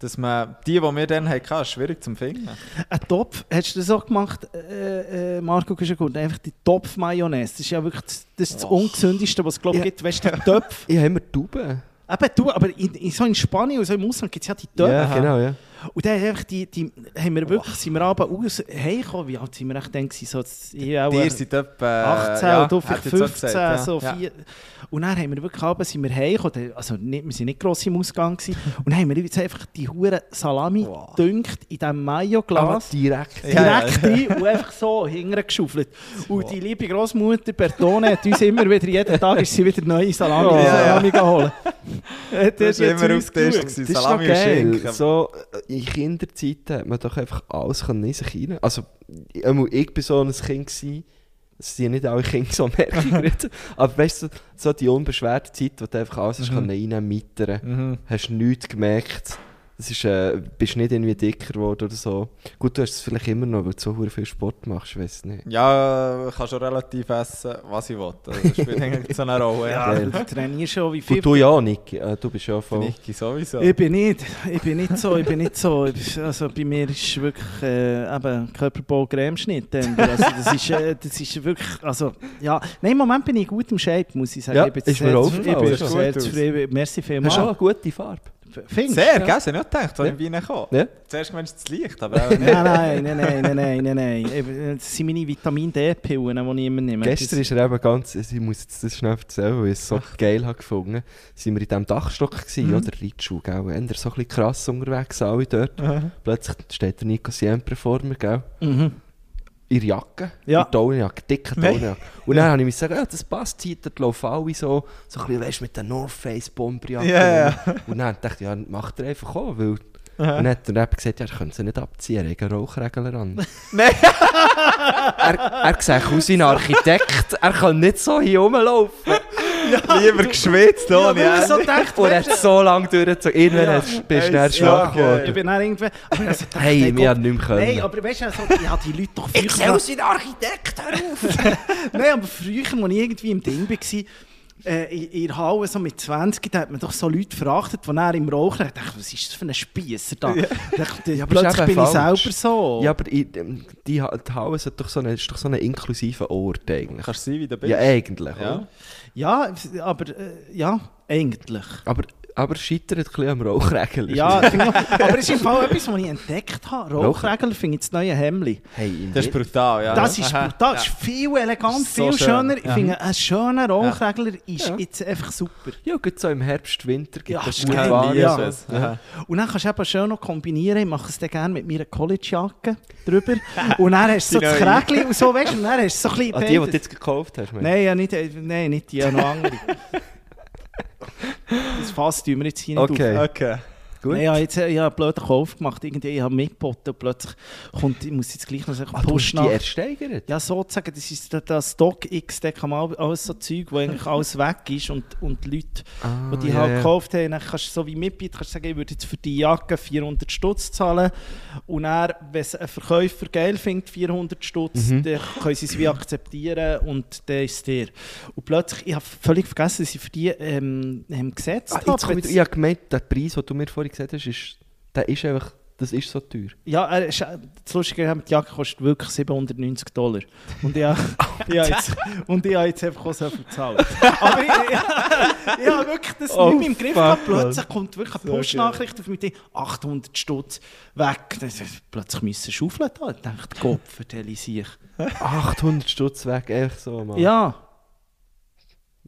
C: dass man die, die wir dann hatten, ist schwierig zu finden.
D: Ein Topf, hast du das auch gemacht, äh, äh, Marco Guschengut? Einfach die Topf-Mayonnaise. Das ist ja wirklich das, das, das Ungesündeste, was es glaube ich
B: Ja.
D: gibt. Weißt du, Töpfe.
B: Ich habe immer Tauben.
D: Eben, du, aber in, in, so in Spanien und so im Ausland gibt es ja die Töpfe.
B: Ja, genau, ja.
D: Und dann einfach die, die, haben wir wirklich, sind wir aber aus, heimgekommen, wie alt sind wir echt dann? So, ich auch, äh,
C: sind etwa...
D: 18
C: ja,
D: und du vielleicht
C: hätte ich jetzt
D: 15,
C: auch gesagt, ja.
D: so
C: Ja.
D: vier. Und dann haben wir wirklich abends sind wir heimgekommen, also nicht, wir sind nicht gross im Ausgang gewesen, und dann haben wir jetzt einfach die hure Salami
C: Wow.
D: gedünkt in diesem Mayo-Glas.
B: direkt.
D: Direkt rein und einfach so hingeschaufelt. Und die liebe Großmutter Bertone hat uns immer wieder, jeden Tag ist sie wieder neue Salami,
B: Ja.
D: Salami geholt. Das,
C: Das war immer auf Tisch.
B: Ist
C: Salami und. Schinken.
B: So, äh, in Kinderzeiten hat man doch einfach alles können in sich rein. Also, ich, bin so ein Kind gewesen, es sind nicht alle Kinder so merkwürdig. aber weißt du, so die unbeschwerte Zeit, wo du einfach alles können reinmittern mittern,
C: Mhm.
B: hast du nichts gemerkt. Das ist, äh, bist nicht irgendwie dicker geworden oder so. Gut, du hast es vielleicht immer noch, weil du so viel Sport machst, ich weiß nicht.
C: Ja, ich kann schon relativ essen, was ich will. Also, Das spielt eigentlich so eine Rolle.
D: Ja,
B: Geil.
D: du trainierst schon wie viel.
B: Gut, du ja, Nick. Äh, du bist ja voll...
C: Niki sowieso.
D: Ich bin nicht, ich bin nicht so, ich bin nicht so, also bei mir ist wirklich äh, eben Körperbau Cremeschnitt. Also das ist, äh, das ist wirklich, also ja, nein, im Moment bin ich gut im Shape, muss ich sagen.
B: Ja,
D: ich bin
B: ist
D: sehr
B: mir aufgefallen,
D: Ich bin sehr zufrieden. Merci
B: Hast
D: vielmals.
B: du auch eine gute Farbe?
D: Findest?
C: Sehr,
B: Ja.
C: gell? Ich nicht gedacht, als
B: Ja.
C: ich in Wien kam.
B: Ja.
C: Zuerst meinst du das Licht, aber auch nicht.
D: Nein, nein, nein, nein, nein, nein, nein, Das sind meine Vitamin D-Pillen, die ich immer nehme.
B: Gestern ist er eben ganz, ich muss jetzt das schnell erzählen, weil ich es so geil habe gefunden. Sind wir in diesem Dachstock gewesen,
C: Mhm.
B: oder? Reitschuh, gell? Haben wir so ein bisschen krass unterwegs, alle dort. Plötzlich steht der Nico Siempre vor mir, gell?
D: Mhm.
B: Der Jacke,
D: Ja.
B: in der Taulenjacke, dicke. Taulenjacke. Und dann habe ich mir gesagt, ja, das passt, die dort laufen alle so, so ein bisschen, weißt mit der North Face Bomberjacke.
C: Ja, ja.
B: Und dann dachte ich, ja, macht er einfach auch, weil... Und dann hat der Rapper gesagt, ja, ich könnte sie nicht abziehen, er einen Rauchregler an.
C: Nein.
B: er, er sieht aus wie ein Architekt, er kann nicht so hier rumlaufen.
C: Lieber geschwitzt,
D: Ja,
C: ohne
D: ich
C: Ende.
D: so gedacht,
B: Und er hat so lange durchgezogen. Irgendwann
D: Ja.
B: bist du dann schwach geworden.
D: Ich bin dann irgendwie... Aber also, dachte,
B: Hey,
D: hey,
B: wir haben nicht mehr können.
D: Nein, aber weißt du, also, ja, die Leute doch früher...
B: wie ein Architekt, hör auf!
D: Nein, aber früher, als ich irgendwie im Ding war, äh, in, in der Halle so mit 20, da hat man doch so Leute verachtet, die dann im Rauchen ich dachte, was ist das für ein Spiesser da? Ich dachte,
B: Ja,
D: plötzlich bin ich
B: falsch.
D: selber so.
B: Ja, aber in, ähm, die, die Halle ist doch so ein, ist doch so ein inklusiver Ort eigentlich.
C: Kannst du sein, wie du bist.
B: Ja, eigentlich.
C: Ja.
D: Ja, aber äh, ja, eigentlich.
B: Aber aber es scheitert ein bisschen am Rauchregel.
D: Ja, ich aber es ist im Fall etwas, was ich entdeckt habe. Rauchregel finde ich das neue Hemli.
B: Hey,
C: Das ist brutal, ja.
D: Das ist brutal, das ist viel elegant,
C: So
D: viel
C: schön.
D: schöner. Ich
C: Ja.
D: finde, ein schöner Rauchregler ist
B: Ja.
D: jetzt einfach super.
B: ja, gut so im Herbst, Winter gibt
D: Ja,
B: es
D: geil.
B: Ware.
D: Ja.
C: Aha.
D: Und dann kannst du eben schön noch kombinieren. Ich mache es dann gerne mit meiner Collegejacke drüber. Und dann hast du so das. Krägli und so, weißt du, und dann hast du so ein bisschen
B: Ah, die, die du jetzt gekauft hast?
D: Nein, ja, nicht, nein, nicht die, ja, noch andere. Das Fass tun wir jetzt hier nicht
B: Okay.
D: auf.
C: Okay.
B: Gut.
D: Nein, ja, jetzt, äh, ich habe einen blöden Kauf gemacht. Irgendwie, ich habe mitgeboten und plötzlich kommt, ich muss jetzt gleich noch sagen,
B: Ah,
D: Push
B: die
D: nach.
B: ersteigert?
D: Ja, sozusagen, das ist der, der Stock X, der kann mal alles so Zeug, wo eigentlich alles weg ist und, und die Leute,
B: Ah,
D: die die
B: ja,
D: halt gekauft haben, dann kannst du so wie mitbieten, kannst du sagen, ich würde jetzt für die Jacke 400 Stutz zahlen und dann, wenn es ein Verkäufer geil findet, 400 Stutz,
B: Mhm.
D: dann können sie es wie akzeptieren und dann ist es dir. Und plötzlich, ich habe völlig vergessen, dass ich für die ähm, haben gesetzt
B: Ah,
D: habe.
B: ich, ich habe gemeint, der Preis, den du mir vorhin gesagt hast, ist, der ist einfach, das ist so teuer.
D: Ja, er ist, das Lustige ist, die Jacke kostet wirklich 790 Dollar. Und ich, habe- ich, habe jetzt, und ich habe jetzt einfach auch so viel gezahlt. Aber ich, ich, ich habe wirklich das
B: Oh,
D: nicht im Griff gehabt. Plötzlich kommt wirklich eine Push-Nachricht auf mich, 800 Stutz weg. Das ist, plötzlich müssen schaufeln da. Ich dachte, Gott, vertelle ich sich.
B: 800 Stutz weg, einfach so mal.
D: Ja,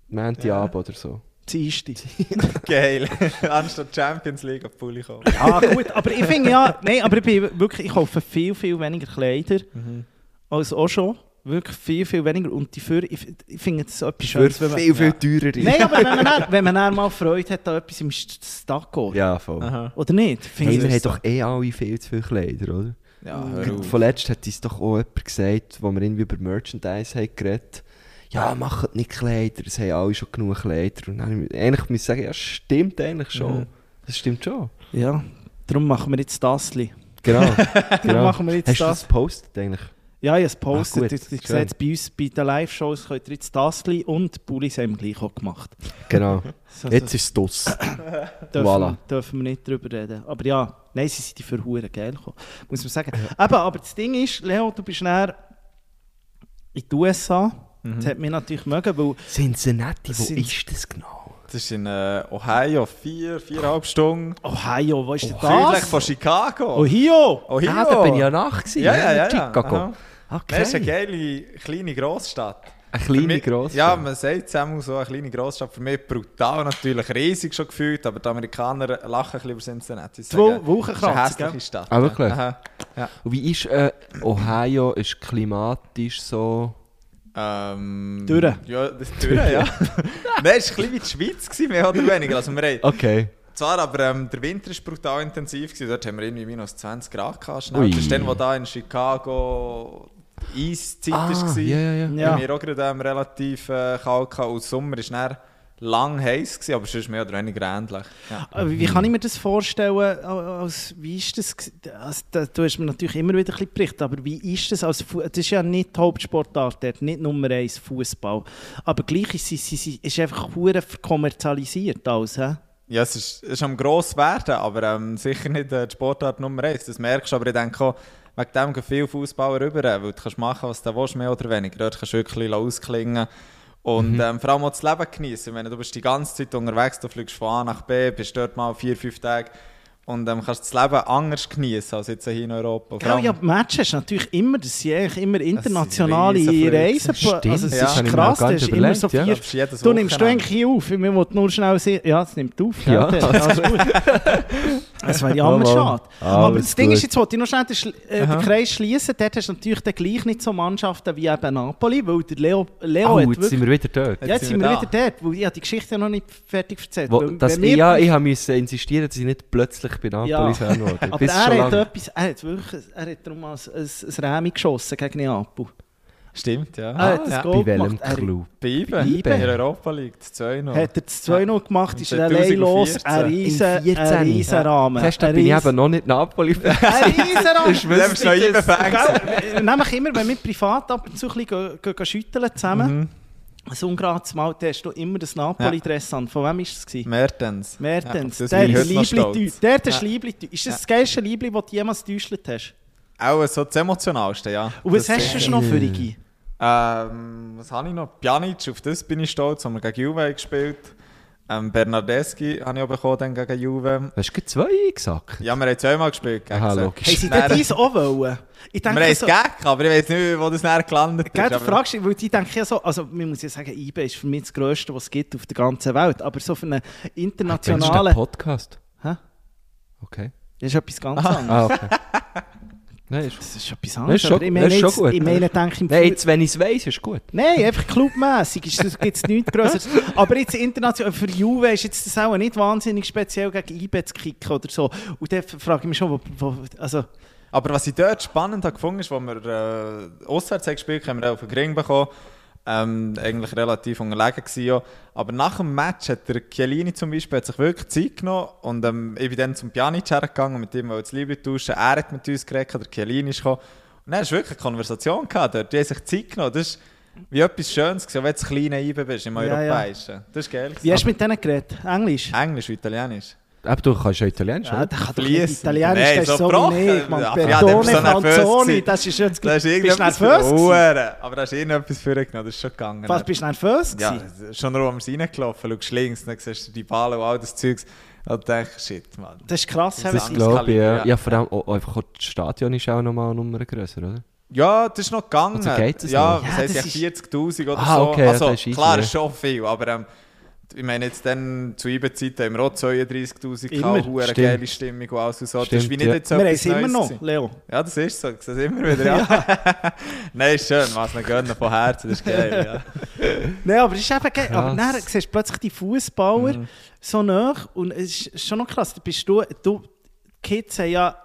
B: Montagabend oder so.
D: Erste.
C: Geil. Anstatt Champions League auf die Pulli kommen.
D: Ja, gut, aber ich finde ja, nein, aber ich bin wirklich, ich kaufe viel, viel weniger Kleider als auch schon. Wirklich viel, viel weniger. Und dafür, ich, ich finde das so etwas Schönes, wenn man...
B: viel, viel teurer.
D: Nein, aber wenn man, dann, wenn man dann mal Freude hat an etwas im Stacko.
B: Ja, voll.
C: Aha.
D: Oder nicht?
B: Hey, wir haben doch eh alle viel zu viele Kleider, oder?
C: Ja, hör auf.
B: Vorletzt hat uns doch auch jemand gesagt, wo wir irgendwie über Merchandise haben geredet ja, macht nicht Kleider, es haben alle schon genug Kleider. Und dann eigentlich muss ich sagen, ja, stimmt eigentlich schon.
C: Mhm.
B: Das stimmt schon.
D: Ja, darum machen wir jetzt das.
B: Genau. genau.
D: machen wir jetzt
B: Hast du
D: das.
B: das gepostet eigentlich?
D: Ja, ich habe es gepostet.
B: Ah, gut,
D: ich sehe jetzt bei uns bei den Live-Shows könnt ihr jetzt das und Bullis haben wir gleich auch gemacht.
B: Genau.
D: So,
B: Jetzt ist es das.
D: dürfen,
B: voilà.
D: dürfen wir nicht drüber reden. Aber ja, nein, sie sind die für Huren geil gekommen, muss man sagen. Eben, aber das Ding ist, Leo, du bist näher in die USA. Das hat mich natürlich mögen, weil
B: Cincinnati, wo
D: Sind-
B: ist das genau?
C: Das ist in äh, Ohio, vier, viereinhalb Stunden.
D: Ohio, wo ist denn
C: Südlich
D: das?
C: von Chicago.
D: Ohio!
C: Ohio.
B: Ah, da bin ich ja nach gewesen,
C: Ja, ja, ja. ja.
B: Chicago.
C: Aha.
B: Okay.
C: Das ist eine geile kleine Grossstadt.
B: Eine kleine
C: mich-
B: Grossstadt.
C: Ja, man sagt zusammen so eine kleine Grossstadt. Für mich brutal natürlich, riesig schon gefühlt, aber die Amerikaner lachen ein bisschen über Cincinnati.
D: Zwei Wochen
C: es ist eine hässliche? Stadt.
B: Ah, wirklich?
C: Aha.
B: Und wie ist äh, Ohio ist klimatisch so...
C: Ähm,
D: Durch.
C: Ja, das ist durch, ja. Nein, es war ein bisschen wie die Schweiz, gewesen, mehr oder weniger. Also wir haben,
B: Okay.
C: zwar, aber ähm, der Winter war brutal intensiv. Gewesen. Dort haben wir irgendwie minus 20 Grad gehabt. Schnell. Das ist dann, wo da in Chicago Eiszeit
B: Ah,
C: war.
B: ja, ja, ja.
C: Bei mir auch gerade ähm, relativ äh, kalt gehabt. Und Sommer war dann lang heiß, gewesen, aber sonst mehr oder weniger ähnlich. Ja.
D: Wie kann ich mir das vorstellen? Als, wie ist das? Also, du hast mir natürlich immer wieder ein bisschen berichtet, aber wie ist das? Als, das ist ja nicht die Hauptsportart, dort, nicht Nummer eins Fußball. Aber gleich ist es ist, ist einfach kommerzialisiert alles. He?
C: Ja, es ist, es ist am gross werden, aber ähm, sicher nicht äh, die Sportart Nummer 1. Das merkst du, aber ich denke auch, wegen dem gehen viele Fußballer rüber, weil du kannst machen, was du willst, mehr oder weniger. Dort kannst du wirklich ausklingen und ähm, vor allem auch das Leben genießen. Du bist die ganze Zeit unterwegs, du fliegst von A nach B, bist dort mal vier, fünf Tage und ähm, kannst das Leben anders genießen als jetzt hier in Europa.
D: Genau, ja, die Matches ist natürlich immer, das sind eigentlich immer internationale. Reisen.
B: Stimmt,
D: also es
C: ja.
D: ist
B: Habe
D: krass, das ist immer so
B: überlegt, ja.
C: Das ist
D: Du nimmst du eigentlich hier auf, wir wollen nur schnell sehen. Ja, es nimmt auf.
B: Ja.
D: gell? Also gut. Das wäre ja immer schade.
B: Mann.
D: Aber das Ding ist,
B: gut.
D: jetzt wollte ich noch schnell den, äh, den Kreis schließen. Dort hast du natürlich dann gleich nicht so Mannschaften wie eben Napoli, weil der Leo, Leo
B: Oh,
D: hat
B: jetzt sind
D: wirklich...
B: wir wieder dort.
D: Ja, jetzt sind wir wieder dort, weil ich habe die Geschichte ja noch nicht fertig erzählt.
B: Wo, das,
D: wir-
B: ja, ich habe müssen insistieren, dass ich nicht plötzlich bei Napoli
D: Ja.
B: Wurde.
D: aber er hat, etwas, er hat wirklich er hat darum ein, ein, ein Rämi geschossen gegen Neapel.
C: Stimmt, ja.
D: Das
C: ja.
B: Bei welchem
D: gemacht.
B: Club?
C: Bei IBE,
D: Bei IBE.
C: in der Europa League, das 2 noch.
D: Hat er das 2-0 gemacht, ist er allein los,
C: 2014.
D: ein riesen,
B: In 14.
D: ein riesen Rahmen.
B: Zuerst
D: Ein
B: bin ich eben noch nicht Napoli-Fan.
D: Ein riesen Rahmen.
B: Ich
C: IBE-Fan.
D: Gell? Nämlich immer, wenn wir privat ab und zu ein bisschen schütteln zusammen,
C: Mhm.
D: So ungerades Mal, da hast du immer das Napoli-Dress an. Von wem war es? gewesen?
C: Mertens.
D: Mertens.
C: Ja, das
D: der
C: stolz.
D: Liebli-Tü- Der ein
C: Ja.
D: Liebli-Tü- Ist das das geilste Liebli, das du jemals getäuscht hast?
C: Auch so das Emotionalste, ja.
D: Und was
C: Das
D: hast du
C: ist-
D: schon noch für Rigi?
C: Ähm, was habe ich noch? Pjanic, auf das bin ich stolz, haben wir gegen Juve gespielt. Ähm, Bernardeschi habe ich auch bekommen dann gegen Juve.
B: Hast du zwei gesagt?
C: Ja, wir haben zweimal gespielt gegen
B: Aha, logisch.
D: Haben sie
C: Dann-
D: dies auch wollen? Ich
C: Wir haben
D: denke
C: es
D: so,
C: gegeben, aber ich weiß nicht, wo das näher gelandet ist.
D: Du
C: aber-
D: fragst dich, weil ich denke ja so, also man muss ja sagen, IBE ist für mich das Größte, was es gibt auf der ganzen Welt, aber so für einen
B: Kennst du den
D: internationalen...
B: Podcast?
D: Hä?
B: Okay.
D: Das ist etwas ganz anderes.
B: Ah, okay. Nein, ist,
D: Das ist etwas
B: Das
D: anderes.
B: ist schon-
D: ich meine,
B: ist schon
D: jetzt,
B: gut.
D: ich meine denke im
B: Nein, jetzt, wenn ich es weiss, ist gut.
D: Nein, einfach clubmässig gibt es nichts Größeres. Aber jetzt international, für Juve ist jetzt das auch nicht wahnsinnig speziell gegen IB zu kicken oder so. Und dann frage ich mich schon, wo, wo, also,
C: Aber was ich dort spannend habe gefunden ist, wo wir äh, auswärts haben gespielt haben, haben wir auch auf den Ring bekommen. Ähm, eigentlich relativ unterlegen gewesen, ja. Aber nach dem Match hat der Chiellini zum Beispiel hat sich wirklich Zeit genommen und ähm, ich bin dann zum Pjanic hergegangen und mit ihm das Liebe tauschen. Er hat mit uns geredet, der Chiellini ist gekommen. Und dann hast wirklich eine Konversation gehabt dort. Die haben sich Zeit genommen. Das ist wie etwas Schönes gewesen, wenn du ein kleiner IB bist im
D: Ja, ja.
C: Europäischen. Das ist geil.
D: wie hast du mit denen geredet? Englisch?
C: Englisch Italienisch.
B: Aber du kannst ja Italienisch,
D: Ja,
B: oder?
D: der kann Italienisch,
C: Nein,
D: das ist
C: so gebrochen.
D: man.
C: Ja, ja,
D: Perdone,
C: ist
D: Franzoni,
C: gewesen.
D: das ist jetzt...
C: Da ist
D: Bist du nervös
C: Aber da du irgendetwas vorgenommen, das ist schon gegangen.
D: Was, bist du nervös
C: Ja, schon nur, als wir reingelaufen schaust links, dann siehst du die Ballen und all das Zeugs. Und denkst, shit, Mann.
D: Das ist krass,
C: Das
D: haben
B: Das
C: ist
B: glaube ich, ja.
C: Ja.
B: Ja, vor allem auch, auch einfach auch das Stadion ist auch nochmal eine Nummer grösser, oder?
C: Ja, das ist noch gegangen.
B: Also geht das
C: ja, das
D: Ja,
C: heisst
D: das
C: ja
D: ist-
C: 40'000 oder
B: Ah,
C: so.
B: okay, ja,
C: also,
B: das ist easy,
C: klar,
B: ja.
C: ist schon viel, aber ähm, ich meine, jetzt dann zu IBE-Zeiten haben wir auch 32'000
D: Immer.
C: gehabt, hure
B: Stimmt.
C: geile Stimmung und alles und so. das ist wie
B: Stimmt,
C: nicht
B: ja.
C: jetzt
D: Wir haben es immer noch,
C: gewesen.
D: Leo.
C: Ja, das ist so. Ich sehe es immer wieder, ja. Nein, ist schön, was wir gönnen von Herzen, das ist geil, ja.
D: Nein, aber es ist eben geil. Aber
B: Krass.
D: dann siehst du plötzlich die Fußballer so nah und es ist schon noch krass. Du bist du, du die Kids haben ja,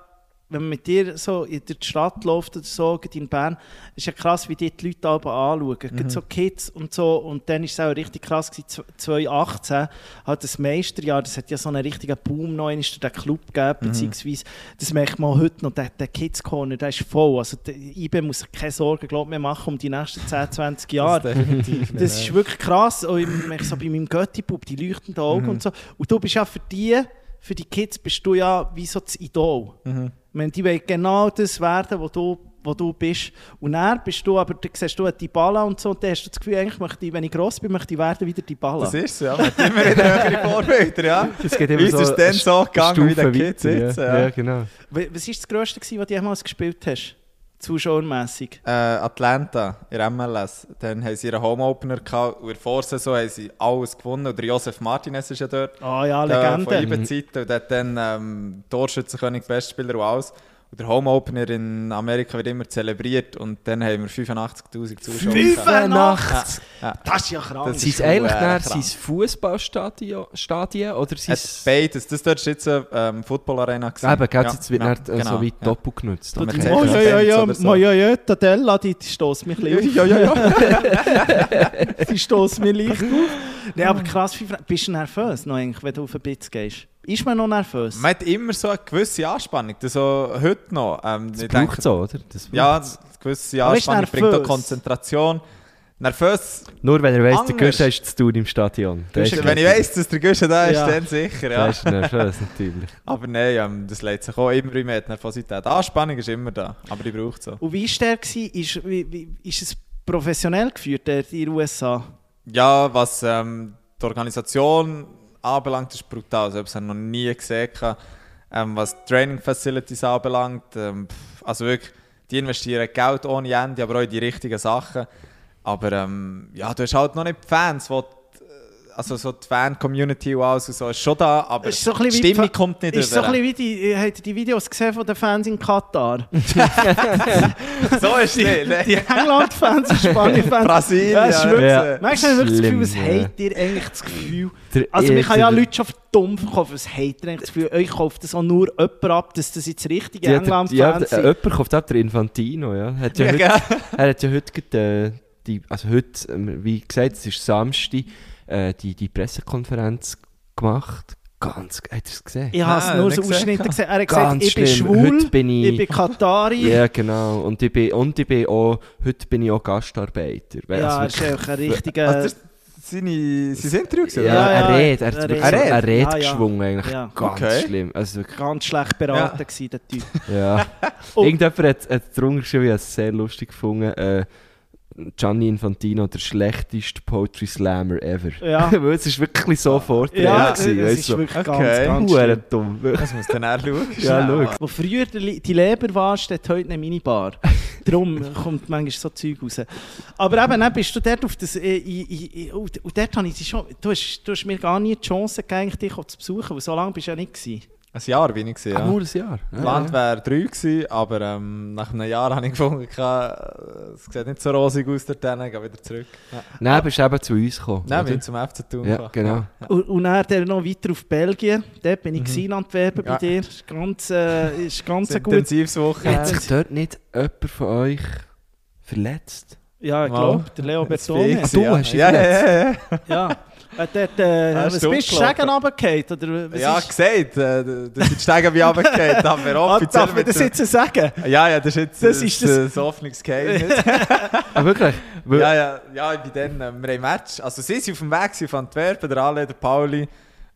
D: wenn man mit dir so in der Stadt läuft oder so, in Bern, ist ja krass, wie die die Leute aber anschauen. Mhm. so Kids und so. Und dann ist es auch richtig krass gewesen, 2018, halt das Meisterjahr, das hat ja so einen richtigen Boom noch durch den Club gegeben, beziehungsweise, das merkt man auch heute noch, der, der Kids Corner, der ist voll. Also der IB muss keine Sorgen glaub, mehr machen um die nächsten 10, 20 Jahre.
C: definitiv
D: Das ist wirklich krass. Auch ich merke so bei meinem Götti-Bub, die leuchtenden Augen
C: Mhm.
D: und so. Und du bist ja für die, für die Kids bist du ja wie so das Idol.
C: Mhm.
D: Ich meine, die wollen genau das werden, wo du, wo du bist. Und dann bist du, aber dann siehst du die Balla und so, und dann hast du das Gefühl, eigentlich möchte ich, wenn ich gross bin, möchte ich werden wieder die Balla.
C: Das ist so, ja. Man hat immer wieder höhere Vorbilder, ja.
B: Es geht
C: Uns ist dann so gegangen wie den Kids jetzt.
B: Ja,
C: Ja.
B: ja genau.
D: Wa- Was war das Größte, was du jemals gespielt hast? Zuschauermässig.
C: Äh, Atlanta, in MLS. Dann haben sie ihren Home-Opener gehabt und in der Vorsaison haben sie alles gewonnen. Und der Josef Martinez ist ja dort.
D: Ah ja,
C: Der von
D: Legende.
C: IBE-Zeiten. Und hat dann ähm, Torschützenkönig, Bestspieler und alles. Und der Home-Opener in Amerika wird immer zelebriert. Und dann haben wir 85'000 Zuschauer. gehabt.
D: 85!
C: Ja.
D: Das ist ja krank.
C: Das
B: Sind
C: ist
B: eigentlich
C: krank.
B: sein Fußballstadien Stadien, oder es...
C: beides. Das dort ist jetzt eine ähm, Football-Arena.
B: Eben,
C: Ja,
B: jetzt wird
C: ja,
B: nicht äh, so
C: genau,
B: wie
C: ja.
B: doppelt genutzt.
D: Oh ja, ja, ja,
C: so.
D: ja, ja, ja, die die, stößt mich ein bisschen
C: Ja, ja, ja.
D: auf. Die stößt mich leicht auf. Nee, aber krass, bist du nervös noch eigentlich, wenn du auf den Bitz gehst? Ist man noch nervös?
C: Man hat immer so eine gewisse Anspannung. Das so heute noch. Ähm,
B: Das
C: ich denke,
B: so, oder? Das
C: Ja, eine gewisse
D: ist
C: Anspannung bringt auch? Konzentration. Nervös,
B: Nur wenn er weiss, der. Gusch hast zu tun im Stadion. Ist
C: wenn ich weiss, dass der Guschen da ist,
D: Ja.
C: dann sicher. Ja.
B: ist nervös, natürlich.
C: Aber nein, ähm, das lädt sich auch immer mehr die Nervosität. Anspannung ist immer da, aber die braucht so.
D: Und wie war der? Ist, wie, wie, ist es professionell geführt, der in den USA?
C: Ja, was ähm, die Organisation anbelangt, ist brutal. Also, ich habe es noch nie gesehen. Ähm, was Training Facilities anbelangt, ähm, also wirklich, die investieren Geld ohne Ende, aber auch in die richtigen Sachen. Aber ähm, ja, du hast halt noch nicht die Fans, die, also so die Fan-Community und alles und so ist schon da, aber
D: Ist so
C: die
D: bisschen wie die-
C: kommt nicht
D: Ist so ein wie die, habt ihr die Videos gesehen von den Fans in Katar?
C: so ist es nicht. ne?
D: Die England-Fans, die Spanien-Fans.
C: Brasilien,
D: Ja, ist wirklich-
B: Ja.
D: Manchmal habe ich das Gefühl, was
B: ja.
D: habt ihr eigentlich das Gefühl?
B: Der-
D: Also, man kann ja Leute schon dumm verkaufen. Was habt ihr eigentlich das Gefühl? Euch kauft das auch nur jemand ab, dass das jetzt richtige
B: Ja, der- ja,
D: England-Fans
B: der-
D: sind.
B: jemand kauft ab, der Infantino, ja. Hat ja,
C: Ja,
B: heute, er hat ja heute, äh, die, also heute, ähm, wie gesagt, es ist Samstag, äh, die, die Pressekonferenz gemacht. Ganz, hat er es gesehen?
D: Ich habe es nur so
C: gesehen.
D: Ausschnitte gesehen. Er hat gesagt, ich bin schwul,
B: Heute bin ich-
D: ich bin Katari.
B: Ja, genau. Und ich bin, und ich bin auch, heute bin ich auch Gastarbeiter. Weil
D: Ja, er ist einfach ein richtiger...
C: Also, das seine, sein Interview gewesen,
B: Ja?
D: Ja,
B: er
D: ja,
B: redet, er
D: er
B: so
C: Er
B: einen
D: redet. Ja, ja.
B: Eigentlich.
D: Ja.
B: Ganz
C: Okay.
B: schlimm. Also
D: ganz schlecht beraten gewesen, der Typ.
B: ja. Irgendjemand hat, hat drunter geschrieben, ich habe es sehr lustig gefunden. Äh, Gianni Infantino der schlechteste Poetry Slammer ever.
D: Ja.
B: Weil es ist wirklich so vorträge
D: Ja,
B: gewesen,
D: es
B: weißt
D: ist
B: du.
D: wirklich
C: Okay.
D: ganz, ganz schlimm.
B: dumm.
C: Das muss dann auch schauen.
B: Ja, schau.
D: Wo früher die Leber war, steht heute eine Minibar. Darum kommt manchmal so Zeug raus. Aber eben, dann bist du dort auf das... Äh, i- i- i- und dort habe ich dich schon... Du hast, du hast mir gar nie die Chance gegeben, dich zu besuchen, weil so lange bist du ja nicht gewesen.
C: Ein Jahr bin ich gewesen,
B: Ah,
C: ja.
B: nur ein Jahr. Ja,
C: Land
B: ja.
C: wäre drei gewesen, aber ähm, nach einem Jahr habe ich gefunden, es sieht nicht so rosig aus dort, dann gehe wieder zurück. Ja.
B: Nein, bist eben zu uns gekommen.
C: Nein, sind zum FC Thun
B: Ja, genau.
D: Und, und dann der noch weiter auf Belgien. Dort bin ich in Antwerpen bei
C: Ja.
D: dir. Ist ganz, äh, ist ganz
C: Das
D: ein gut...
C: intensives
B: Hat
C: Wochenende.
B: sich dort nicht jemand von euch verletzt?
D: Ja, ich glaube, der Leo
C: Das
D: Bertone.
C: fix,
B: Du
C: ja.
B: hast dich
C: ja, ja,
B: verletzt.
C: ja, ja.
D: Ja. Hat dort, äh,
C: Ja,
D: was
C: ist
D: bist du. Stegen runtergefallen? Oder was
C: Ja,
D: ist...
C: gesagt, äh, das sind die Stege wie runtergefallen, aber
D: Ah,
C: offiziell
D: darf man
C: mit
D: das jetzt sagen?
C: Ja, ja, das ist jetzt
D: Das
C: das
D: ist
C: ist
D: das-
C: das, das Öffnungsgeheimnis.
B: Ah, wirklich? Weil-
C: ja, ja, ja, ich bin dann, äh, wir haben ein Match, also sie sind auf dem Weg von Antwerpen, der Ale, der Pauli,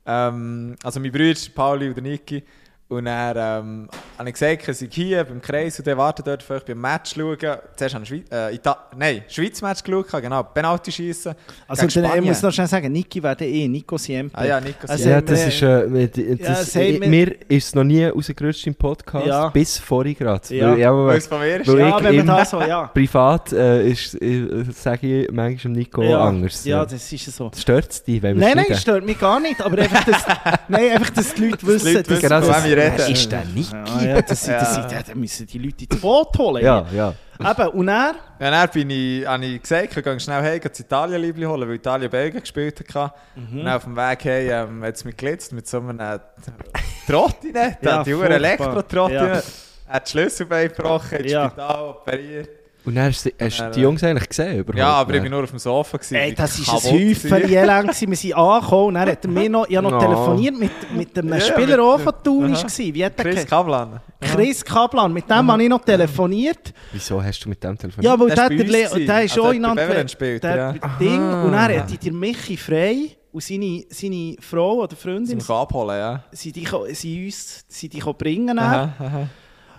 C: ähm, also mein Bruder, Pauli und der Niki. Und dann ähm, habe ich gesagt, ich sei hier beim Kreis und der wartet dort für euch beim Match schauen. Zuerst habe ich Schweiz, äh, Ita Nein, Schweiz-Match geschaut, genau, Penalty schießen.
D: Also,
C: gegen
D: dann, ich
C: Spanien.
D: muss noch schnell sagen, Niki wäre eh Nico Siempre.
C: Ah ja, Nico
D: Also,
B: Ja,
C: Siempre.
B: das
D: wir-
B: ist, äh, das,
D: Ja,
B: das,
D: wir-
B: mir ist es noch nie rausgerutscht im Podcast,
D: Ja.
B: bis vorhin gerade.
D: Ja.
B: Weil ich auch,
C: Weil es von mir ist.
B: Weil
D: ja,
B: ich
D: wenn man
B: im-
D: da so, ja.
B: privat äh, ist, äh, sage ich manchmal Nico
D: ja.
B: anders.
D: Ja, das ist so.
B: Stört es dich, wenn wir
D: Nein, nein, stört mich gar nicht, aber einfach, dass, nein, einfach, dass die Leute wissen,
C: Leute wissen,
B: Genau,
C: reden.
B: Wer ist der Niki?
D: Ja, ja, das, sind- das, sind- ja, dann müssen die Leute ins Boot holen.
B: Ja, ja.
D: Eben, und er,
C: Ja, dann bin ich, habe ich gesagt, ich gehe schnell heim, gehe das Italien-Liebli holen, weil Italien Belgien gespielt hat.
D: Mhm.
C: Und dann auf dem Weg heim ähm, hat es mich geglitzt mit so einem äh, Trottine,
D: Ja,
C: die Uhr
D: furchtbar.
C: Elektro-Trottine.
D: Ja.
C: Er hat die Schlüsselbein gebrochen, ins
D: Ja.
C: Spital operiert.
B: Und dann hast du, hast du die Jungs eigentlich gesehen überhaupt?
C: Ja, aber ich bin nur auf dem Sofa. Gewesen,
D: ey, das ist
C: kaputt
D: ein Häufchen
C: gewesen.
D: Wir sind angekommen und dann hat er mir noch, ich habe noch
B: Ja.
D: telefoniert mit, mit einem
C: Ja,
D: Spieler auch von Thun, gewesen. Wie hat der
C: Chris? Kaplan.
D: Chris Kaplan, mit dem habe ich noch telefoniert.
B: Wieso hast du mit dem telefoniert?
D: Ja, weil
C: Der
D: der, der, der ist
C: Also
D: auch
C: der
D: in Antwerpen. Der
C: ja.
D: Ding.
B: Aha.
D: Und dann hat der Michi frei und seine, seine Frau oder Freundin
C: Zum abholen, ja.
D: sind die, sind uns die ko bringen.
C: Aha, aha.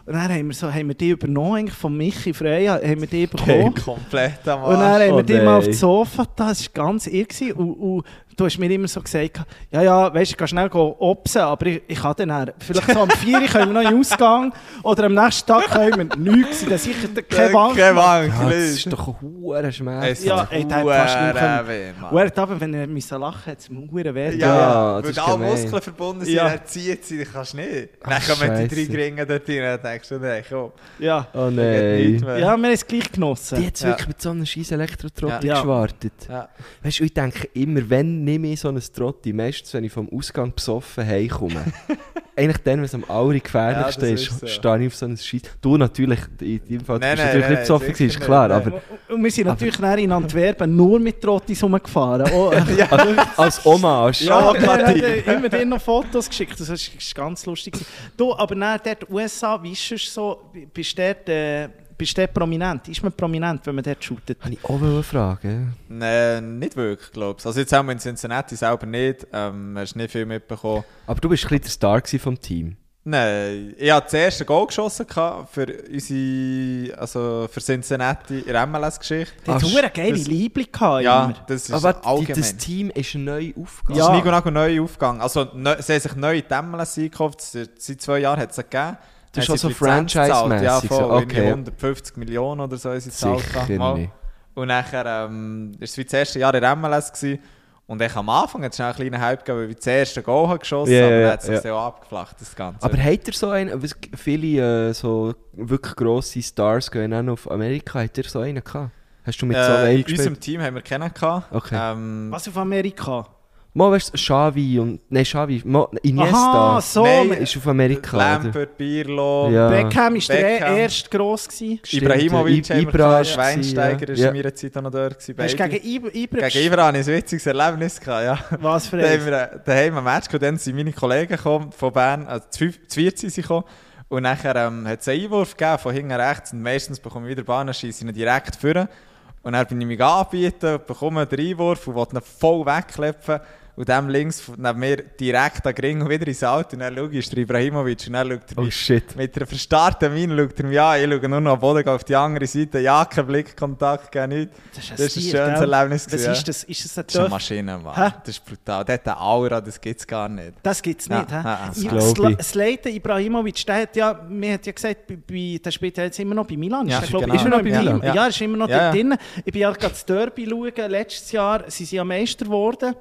D: Und dann haben wir, so, haben wir die übernommen, eigentlich von Michi frei, haben wir die
C: Okay,
D: bekommen.
C: komplett am
D: Und dann
C: Arsch.
D: haben wir
B: Oh
D: die mal auf
B: nein.
D: das Sofa da, das war ganz irr. gewesen. Und, und du hast mir immer so gesagt, ja, ja, weißt du, ich kann schnell obsen, aber ich, ich kann dann, vielleicht so am 4 Uhr können wir noch in den Ausgang oder am nächsten Tag können wir nichts dann sicher keine Bank.
C: Keine. Bank,
B: ja, das ist doch ein hoher Schmerz.
C: Es
D: Ja, ey, der hat fast nicht können-. Und er hat aber, wenn er müssen lachen hat es mir verdammt weh.
C: Ja,
B: Ja,
C: ja,
B: das
C: weil alle. Muskeln verbunden sind,
D: Ja.
C: er zieht sie, dann kannst du nicht.
B: Ach,
C: Dann kommen die drei Gringe dort rein, dann denkst du, nein, komm,
D: Ja.
B: Oh nein.
D: ja, wir haben es gleich
B: Die
D: genossen.
B: hat
C: Ja.
B: wirklich mit so einem scheiß Elektrotrotti
D: Ja.
B: geschwartet.
C: Ja.
B: Weißt du, ich denke immer, wenn nehme ich so einen Trotti, meistens wenn ich vom Ausgang besoffen heimkomme. Eigentlich dann, wenn es am allergefährlichsten
C: Ja, das
B: ist,
C: ist so.
B: stehe ich auf so einem Scheiß. Du natürlich, in deinem Fall, du
C: Nein,
B: bist
C: nein,
B: natürlich
C: nein,
B: nicht besoffen, gewesen, ist klar.
C: nein.
B: Aber
D: Und wir sind natürlich dann in Antwerpen nur mit Trottis rumgefahren. Oh,
B: als Hommage.
D: Ja,
C: Ja,
D: der
C: Partie.
D: hat immer dir noch Fotos geschickt. Das ist, ist ganz lustig. Du, aber dann dort USA, wie ist es so? Bist du dort, äh, bist du prominent? Ist man prominent, wenn man dort shootet?
B: Habe ich auch eine Frage.
C: Nein, nicht wirklich, glaubst du. Also jetzt haben wir in Cincinnati selber nicht, ähm, hast nicht viel mitbekommen.
B: Aber du bist ein bisschen der Star vom Team.
C: Nein, ich hatte das erste Goal geschossen für unsere, also für Cincinnati in der MLS-Geschichte.
D: Der hat eine geile
C: das-
D: Liebling gehabt.
C: Ja,
D: immer.
C: das ist
B: Aber die,
C: allgemein.
B: das Team ist neu aufgegangen.
C: Das
D: Ja.
C: ist Nico Nago neu aufgegangen. Also, sie haben sich neu in die MLS eingekauft. Seit zwei Jahren hat es gegeben.
B: Das ist so
C: gezahlt.
B: franchise-mässig
C: Ja,
B: so,
C: voll.
B: okay.
C: Irgendwie 150 Millionen oder so.
B: Sicher
C: Mal.
B: nicht.
C: Und nachher ähm, ist es wie das erste Jahr in der MLS gewesen. Und ich am Anfang hat es einen kleinen Hype gegeben, weil ich das erste Goal habe geschossen
B: Ja,
C: aber dann hat es sich auch abgeflacht, das Ganze.
B: Aber habt ihr so einen, viele äh, so wirklich grosse Stars gehen auch auf Amerika, habt ihr so einen gehabt? Hast du mit so
C: äh,
B: einem
C: in
B: gespielt?
C: unserem Team haben wir kennen. gehabt.
B: Okay.
C: Ähm,
D: Was auf Amerika?
B: Mal weißt du, Xavi und. Nein, Xavi. Mo, Iniesta.
D: Aha, so.
C: Nein,
B: ist auf Amerika.
C: Lampert, Birlo,
B: Ja.
D: Beckham war der
C: Beckham.
D: erst gross. Gewesen.
C: Ibrahimovic,
B: I-
C: haben wir
B: Ibra
C: Schweinsteiger ist
B: ja.
C: in meiner Zeit auch noch dort. Gewesen,
D: Hast du gegen Ibra, Ibra
C: Gegen Ibra hatte ich ein witziges Erlebnis. Gehabt, ja.
D: Was für
C: Dann haben
D: ein?
C: wir äh, daheim ein Match gehabt, dann sind meine Kollegen gekommen, von Bern, also zu fünf- zu viert sind sie gekommen. Und nachher ähm, hat es einen Einwurf gegeben von hinten rechts und meistens bekomme ich wieder Bahnen, schieße ihn direkt führen. Und dann bin ich mich anbieten, bekomme den Einwurf und wollte ihn voll wegklepfen. Und dem links neben mir direkt an und wieder ins Auto. Und dann schaue ich, ist der Ibrahimovic und dann schaut er
B: Oh
C: mich
B: shit.
C: mit einer verstarrten Miene schaut er mich an. Ich schaue nur noch am Boden, auf die andere Seite. Ja, kein Blickkontakt, gar nichts.
D: Das
C: Das ist ein schönes
D: gell?
C: Erlebnis.
D: Was
C: gewesen,
D: ist
C: ja.
D: das? Ist das ein
C: Das ist eine? Maschine, Mann.
D: Hä?
C: Das ist brutal. Der hat eine Aura, das gibt es gar nicht.
D: Das gibt es
C: Ja,
D: nicht. hä?
C: ja, ja, das
D: ich. Zlatan Ibrahimovic, der hat ja, mir hat ja gesagt, bei, bei, der spielt ja jetzt immer noch bei Milan.
C: Ja,
D: ist, glaub,
C: genau.
D: ist er noch bei
B: Ja.
D: Milan? Ja.
C: Ja.
D: ist immer noch
C: Ja,
D: dort
C: ja.
D: drin. Ich bin ja gerade das Derby schauen. Letztes Jahr sind sie ja Meister geworden.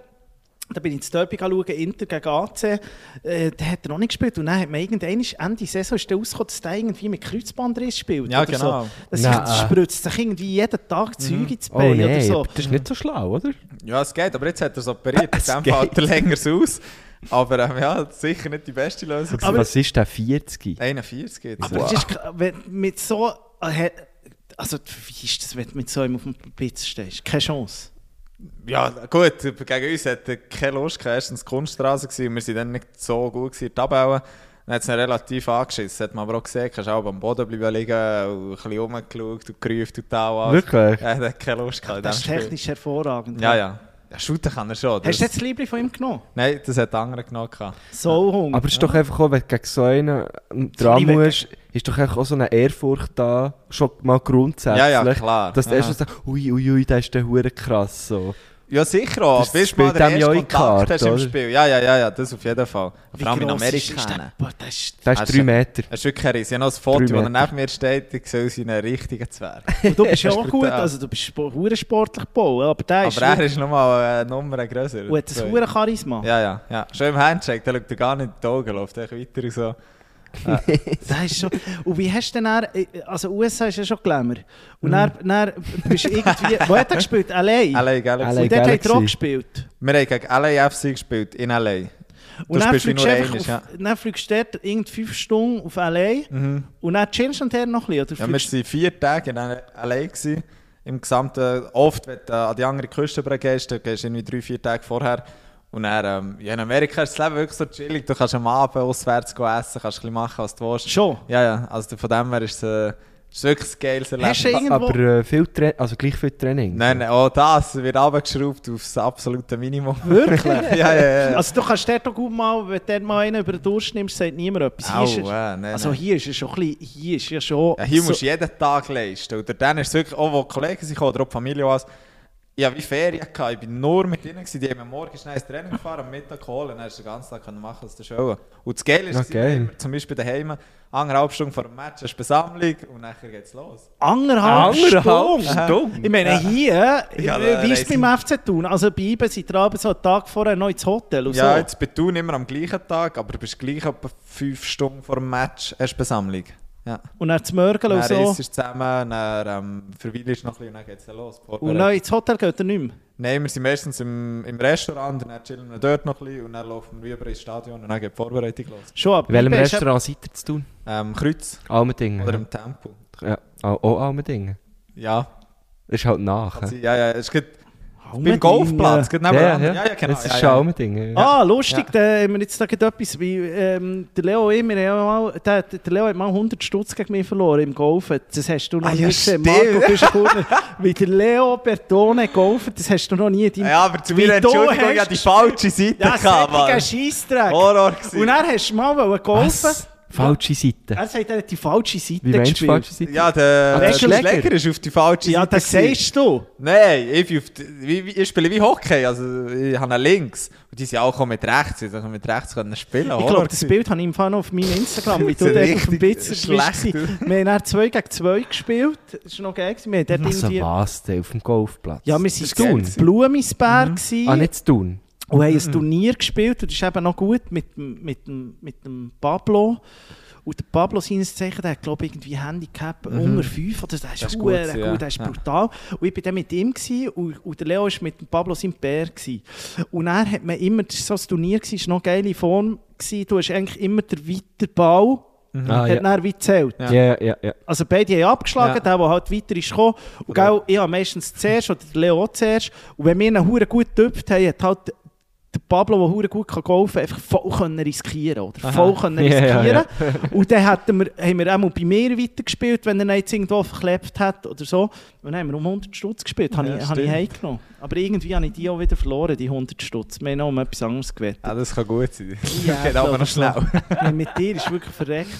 D: Da bin ich ins Derby schauen, Inter gegen AC. Äh, der hat er noch nicht gespielt. Und dann hat man irgendwann, Ende Saison ist der rausgekommen, dass der irgendwie mit Kreuzbandriss spielt.
C: Ja,
D: oder
C: genau.
D: So. Das
B: Nein.
D: ist, spritzt sich irgendwie jeden Tag Zeug ins
B: Oh
D: Bein oder so.
B: das ist nicht so schlau, oder?
C: Ja, es geht, aber jetzt hat er es operiert.
B: Es
C: In dem hat er länger aus. Aber ähm, ja, sicher nicht die beste Lösung.
D: Aber-
B: Was ist der 40?
C: 41 geht
D: Aber das ist, wenn mit so. äh, Also, wie ist das, wenn du mit so einem auf dem Pizza stehst? Keine Chance.
C: Ja, gut, gegen uns hat er keine Lust gehabt. Erstens Kunststraße gewesen, und wir sind dann nicht so gut gewesen, in der Tabelle. Dann hat es relativ angeschissen. Das hat man aber auch gesehen. Du auch am Boden bleiben liegen und ein bisschen rumgeschaut und gerufen und tal.
B: Wirklich?
C: Er hat keine Lust gehabt
D: Das ist technisch hervorragend.
C: Ja, ja. Ja, shooten kann er schon.
D: Hast du jetzt das Liebling von ihm genommen?
C: Nein, das hat der andere genommen. gehabt.
D: So Hunger.
B: Aber es ist doch einfach auch, wenn du gegen so einen dran
D: Liebe-
B: musst, ist doch einfach auch so eine Ehrfurcht da, schon mal grundsätzlich.
C: Ja, ja, klar.
B: Dass du
C: Aha.
B: erst so sagst, ui, ui, ui, der ist der Hure krass. So.
C: Ja, sicher auch.
B: Das
C: Bis mal
B: spielt
C: der
B: ja
C: erste
B: in die
C: Kontakt
B: Karte,
C: hast im? Spiel. Ja, ja, ja, ja, das auf jeden Fall.
D: Wie
C: Vor allem in
D: gross ist- ist
C: Amerika.
D: der? Boah, das ist,
B: ist
C: Also-
B: drei Meter.
C: Das ist wirklich ein Riesen. Ich habe noch ein Foto, wo er neben mir steht. Ich sehe aus wie einen richtigen Zwerg.
D: Und du bist ja
C: Das
D: auch
C: ist
D: gut, also du bist hure sportlich gebaut, aber der ist
C: Aber er ist nochmal eine Nummer grösser.
D: und hat ein hure Charisma.
C: Ja, ja, ja. Schon im Handshake, der schaut er gar nicht in die Augen, läuft weiter und so.
D: Das ist schon, und wie hast du denn dann, äh, also USA ist ja schon Glamour, und
C: Mhm.
D: dann, dann bist du irgendwie, wo hat er gespielt? L.A.?
C: LA Galaxy.
B: LA
D: Und dort hat er
B: Galaxy.
D: auch gespielt.
C: Wir haben gegen LAFC gespielt, in LA.
D: Und
C: Du
D: dann
C: spielst wie
D: fliegst
C: nur
D: du einfach
C: einmal, ja.
D: auf, dann fliegst du dort irgendwie fünf Stunden auf L.A. und dann chillst du dort noch ein bisschen, oder
C: Ja, wir
D: fliegst-
C: waren vier Tage in LA gewesen. Im Gesamten, oft, wenn du an die andere Küste übergehst, dann gehst du irgendwie drei, vier Tage vorher. Und dann, ähm, ja, in Amerika ist das Leben wirklich so chillig. Du kannst am Abend auswärts gehen essen, kannst ein bisschen machen, was du willst.
D: Schon?
C: Ja, ja, also von dem her ist es, äh, ist wirklich ein geiles Erlebnis.
D: Hast du irgendwo...
B: Aber äh, viel Tra also gleich viel Training.
C: Nein, nein, auch das wird abgeschraubt aufs absolute Minimum.
D: Wirklich?
C: ja, ja, ja.
D: Also du kannst dort auch gut mal, wenn du mal einen über den Durst nimmst, sagt niemand etwas. Hier ist es-
C: äh, nein,
D: also
C: nein.
D: hier ist es schon ein bisschen, hier ist ja schon...
C: Ja, hier
D: so-
C: musst du jeden Tag leisten. Oder dann ist es wirklich, auch wo die Kollegen sind oder auch die Familie was. Ich hatte wie Ferien, gehabt. ich war nur mit ihnen. gewesen. Die haben mir morgens schnell ins Training gefahren, am Mittag geholt und dann hast du den ganzen Tag können machen, was du willst. Und das Geile ist,
B: Ja,
C: dass
B: geil.
C: wir zum Beispiel daheim, anderthalb Stunden vor dem Match hast du Besammlung und dann geht's los.
D: Anderthalb,
B: Anderthalb
D: Stunden?
B: Stunden?
D: Ich meine, hier,
C: Ja,
D: wie ist es beim FC tun? Also bei IBE sind ihr abends so einen Tag vorher noch ins Hotel und
C: Ja,
D: so.
C: jetzt bist du immer am gleichen Tag, aber du bist gleich etwa fünf Stunden vor dem Match hast du Besammlung. Ja.
D: Und dann zu Mörgeln und
C: Dann
D: so.
C: isst du zusammen, dann ähm, verweilst du noch ein bisschen und dann geht's dann los.
D: Und dann ins Hotel geht er nicht mehr.
C: Nein, wir sind meistens im, im Restaurant, und dann chillen wir dort noch ein bisschen und dann laufen wir rüber ins Stadion und dann geht die Vorbereitung los.
D: Schon, aber
B: In welchem
D: ist
B: Restaurant seid ihr zu tun?
C: Ähm, Kreuz
B: Almendingen.
C: oder
B: ja.
C: im Tempo.
B: Ja, auch, auch Almendingen.
C: Ja,
B: ist halt nach.
C: ja, ja. Es gibt beim Golfplatz, geht
B: Ja, ja,
C: ja, genau.
B: Das ist.
C: Ja.
D: Ah, lustig, da haben wir jetzt da etwas, wie ähm, der Leo ich, mal, der, der Leo hat mal 100 Stutz gegen mich verloren im Golfen. Das hast du noch
C: Ah,
D: nie gesehen. Marco Güschenkurner, wie der Leo Bertone golfen, das hast du noch nie in deinem...
C: Ja, aber zu mir Entschuldigung, ich
D: hast
C: hatte die falsche Seite
D: Ja,
C: gehabt,
D: solcher
C: Mann.
D: Scheissdreck.
C: Horror gewesen.
D: Und dann hast du mal golfen.
B: Was? Falsche Seite.
D: Er sagt, er hat die falsche Seite
B: Wie meinst du
D: gespielt.
B: falsche Seite?
C: Ja, der,
B: Ah,
C: der
B: der Schläger.
C: Schläger ist auf die falsche
D: Ja,
C: Seite.
D: das
C: gewesen.
D: siehst du.
C: Nein, ich, bin auf die, wie, wie, ich spiele wie Hockey, also ich habe einen links. Und die sind auch auch mit rechts, also mit rechts können spielen.
D: Ich glaube, das. Bild habe ich im Fall noch auf meinem Instagram, wie du
C: Sieht
D: dort auf dem
C: richtig
D: Pizza
C: schlecht
D: warst. Wir haben dann 2 gegen 2 gespielt. Das war noch geil. gewesen. Wir haben dort
B: Also
D: irgendwie...
B: was denn? Auf dem Golfplatz?
D: Ja, wir waren in
C: gewesen.
D: Blumisberg gewesen
B: Ah, nicht zu tun.
D: Und haben ein Turnier gespielt. Und das ist eben noch gut mit, dem- mit, dem, mit dem Pablo. Und der Pablo seines Zeichen, der hat glaube ich irgendwie Handicap unter 5 oder der ist,
C: Das ist
D: gut,
C: gut,
D: gut,
C: ja.
D: der ist
C: Ja.
D: brutal. Und ich war dann mit ihm gewesen, und, und der Leo war mit dem Pablo sein Bär. Gewesen. Und er hat man immer, das war so ein Turnier, gewesen, es war noch eine geile Form. Gewesen. Du hast eigentlich immer den weiteren Ball,
B: Ah,
D: hat
B: ja.
D: dann wie gezählt.
B: Ja, ja, ja. ja.
D: Also beide haben abgeschlagen,
C: Ja.
D: der, der halt weiter ist gekommen. Und gell, ich habe meistens zuerst oder der Leo auch zuerst. Und wenn wir einen Huren gut getüpft haben, hat halt der Pablo, der hure gut golfen kann, einfach voll können riskieren oder
C: Aha.
D: voll können
B: Ja, ja,
D: riskieren. Und dann hätten wir, haben wir auch bei mir weitergespielt, wenn er jetzt irgendwo verklebt hat oder so. Und dann haben wir um 100 Stutz gespielt, habe
C: Ja,
D: ich, habe ich heimgenommen. Aber irgendwie habe ich die auch wieder verloren, die 100 Stutz. Wir haben noch um etwas anderes gewettet.
C: Ja, das kann gut sein.
D: Ja,
C: Geht aber noch schnell.
D: Ja, mit dir ist wirklich verreckt.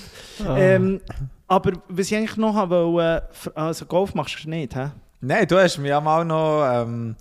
B: Ah.
D: Ähm, aber was ich eigentlich noch habe, wollte, äh, also Golf machst du nicht, hä?
C: Nein, du hast mich ja mal noch ähm,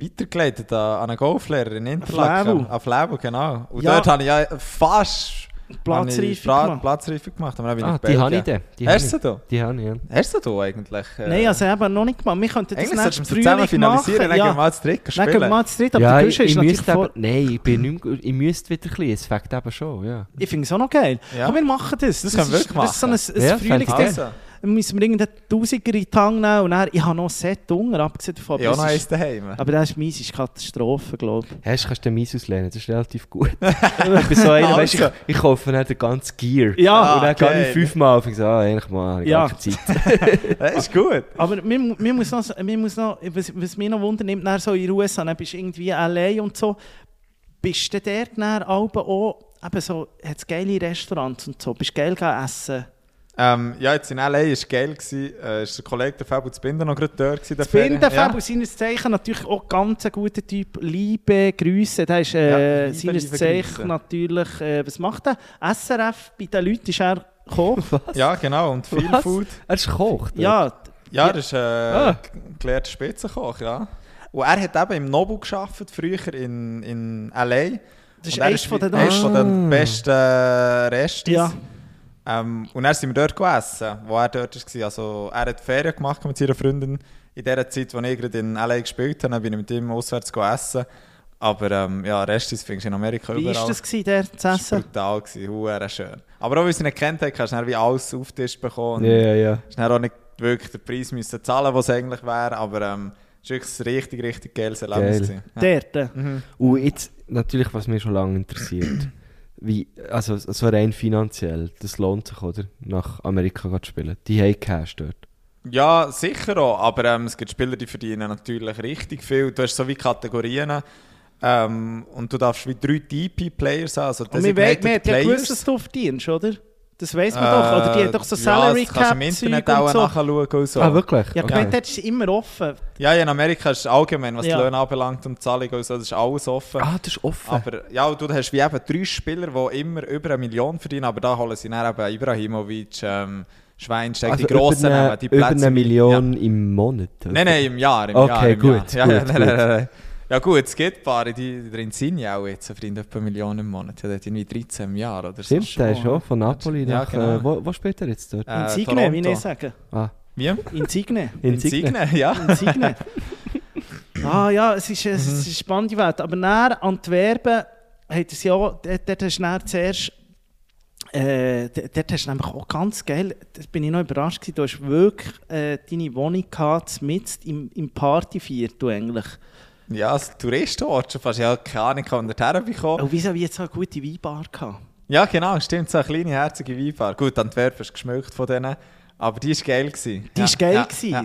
C: weitergeleitet an, an einen Golflehrer in Interlaken. An Flevo, genau. Und
D: Ja.
C: dort habe ich ja fast
D: Platzreife gemacht.
C: Platzreife gemacht. Aber dann bin
B: Ah, die habe ich dann. Die
C: Hast du da?
B: Die habe ich, ja.
C: Hast du sie da eigentlich? Äh,
D: Nein, also eben noch nicht gemacht. Wir könnten das
C: Eigentlich sollten wir
D: nächste
C: sie zusammen
D: Frühling
C: finalisieren,
D: machen.
C: dann gehen wir
D: Ja,
C: mal zu dritt
D: dann gehen wir
C: spielen.
D: mal zu dritt. Aber
B: ja, ich,
D: Guschen ist
B: ich
D: natürlich
B: müsste
D: vor...
B: aber, nein, ich, bin nicht mehr, ich müsste wieder ein bisschen, es fängt eben schon, ja.
D: Ich finde es auch noch geil.
C: Ja.
D: Komm, wir machen das.
C: Das können wir
D: ist,
C: wirklich
D: Das ist so ein, ein
B: Ja,
D: Frühlingsding. Dann müssen wir irgendeinen Tausiger in die Tank nehmen und dann, ich habe noch ein Set Hunger, abgesehen davon. aber
C: noch eins daheim.
D: Aber das ist meins, ist Katastrophe, glaube ich.
B: Hast, kannst du den meins auslehnen, das ist relativ gut. ich bin so einer, weißt, ich,
C: Also.
B: ich kaufe nicht den ganzen Gear.
D: Ja,
B: und dann gehe
C: okay.
B: ich fünfmal auf und sage, ah, eigentlich mal, habe ich
D: Ja.
B: gar keine Zeit.
C: Das ist gut.
D: Aber mir, mir muss noch, mir muss noch was, was mich noch wundert, nimmt dann so in den USA, dann bist du irgendwie LA und so, bist du dort dann auch, auch eben so, hat es geile Restaurants und so, bist du geil gegangen essen?
C: Ähm, ja, jetzt in L.A. war es geil. Gewesen. Äh, ist der Kollege der Fabio Zbinder noch gerade dort. gewesen, der
D: Das Binden,
C: Ferien.
D: Fabio, seines Zeichen natürlich auch ganz ein guter Typ. Liebe Grüße, der ist äh,
C: Ja, liebe,
D: seines
C: liebe
D: Zeichen
C: Grüße.
D: natürlich, äh, was macht er? SRF, bei den Leuten ist er gekommen.
C: Ja, genau. Und viel
B: Was?
C: Food.
B: Er ist Koch.
D: ja,
C: Ja, er ist äh,
B: Ah.
C: gelehrter Spitzenkoch, ja. Und er hat eben im Nobu geschafft früher in, in L.A.
D: das ist
C: Und er
D: eines von den
C: eines von den
B: Ah.
C: besten Restis.
D: Ja.
C: Ähm, und dann sind wir dort gegessen, wo er dort war. Also, er hat Ferien gemacht mit seiner Freundin in der Zeit, als ich gerade in L.A. gespielt habe. Bin ich mit ihm auswärts gegessen. Aber ähm, ja, Restis findest du in Amerika
D: Wie war
C: überall.
D: das, gewesen, der zu
C: Das war
D: essen?
C: brutal, gewesen, huere schön. Aber auch, weil sie ihn nicht kennt hat, hast du wie alles auf den Tisch bekommen.
B: Ja, ja, ja.
C: hast auch nicht wirklich den Preis müssen zahlen, was es eigentlich wäre. Aber ähm, es war wirklich ein richtig, richtig geiles Erlebnis.
B: Geil.
C: Ja.
D: Dort.
C: Mhm.
B: Und jetzt, natürlich, was mich schon lange interessiert, wie, also so rein finanziell, das lohnt sich, oder? Nach Amerika zu spielen. Die haben Cash dort.
C: Ja, sicher auch. Aber ähm, es gibt Spieler, die verdienen natürlich richtig viel. Du hast so wie Kategorien. Ähm, und du darfst wie drei DP-Players haben. Also
D: Und wir,
C: Designated
D: wir hat ja
C: Players.
D: gewusst, dass du verdienst, oder? Das weiss man doch. Oder die hat doch so
C: Äh,
D: Salary
C: ja, das kannst du im
D: Cap
C: Internet auch
D: so.
C: nachschauen und so.
B: Ah, wirklich?
D: Ja,
B: Okay.
D: gemeint, ist immer offen.
C: Ja, ja, in Amerika ist es allgemein, was
D: Ja.
C: die Löhne anbelangt und die Zahlung und so, das ist alles offen.
B: Ah, das ist offen.
C: Aber ja, du hast wie eben drei Spieler, die immer über eine Million verdienen, aber da holen sie dann eben Ibrahimovic, ähm, Schweinsteiger,
B: also
C: die grossen
B: über eine,
C: Namen, die
B: über
C: Plätze
B: eine
C: im-
B: Million im Monat.
C: Ja.
B: oder?
C: Nein, nein, im Jahr. Im
B: Okay,
C: Jahr, im
B: gut,
C: Jahr. Ja,
B: gut,
C: ja,
B: gut.
C: Ja gut, es gibt Paare, die der Insigne auch jetzt verdient etwa eine Million im Monat. Ja, der hat irgendwie 13 im Jahr oder so.
B: Stimmt, der ist schon von Napoli
C: Ja,
B: nach...
C: genau.
B: Äh, wo, wo spielt er jetzt dort?
C: Äh,
D: Insigne, wie ich sagen.
B: Ah,
C: Wie?
D: Insigne.
C: Insigne, ja.
D: Insigne. ah ja, es ist, es ist eine spannende Welt. Aber nach Antwerpen hat es ja, dort, dort hast du dann zuerst, äh, dort dort hast du nämlich auch ganz geil, da bin ich noch überrascht gewesen, du hast wirklich äh, deine Wohnung gehabt, mitten im, im Partyviertel eigentlich.
C: Ja, als Touristenort schon fast. Ja, keine Ahnung, kann man dorthin bekommen.
D: Und wieso wie jetzt so eine gute Weinbar gehabt?
C: Ja, genau, stimmt. So eine kleine, herzige Weinbar. Gut, Antwerpen ist geschmückt von denen, aber die war geil. Gewesen.
D: Die
C: ja,
D: ist geil
C: ja,
D: gewesen.
C: Ja.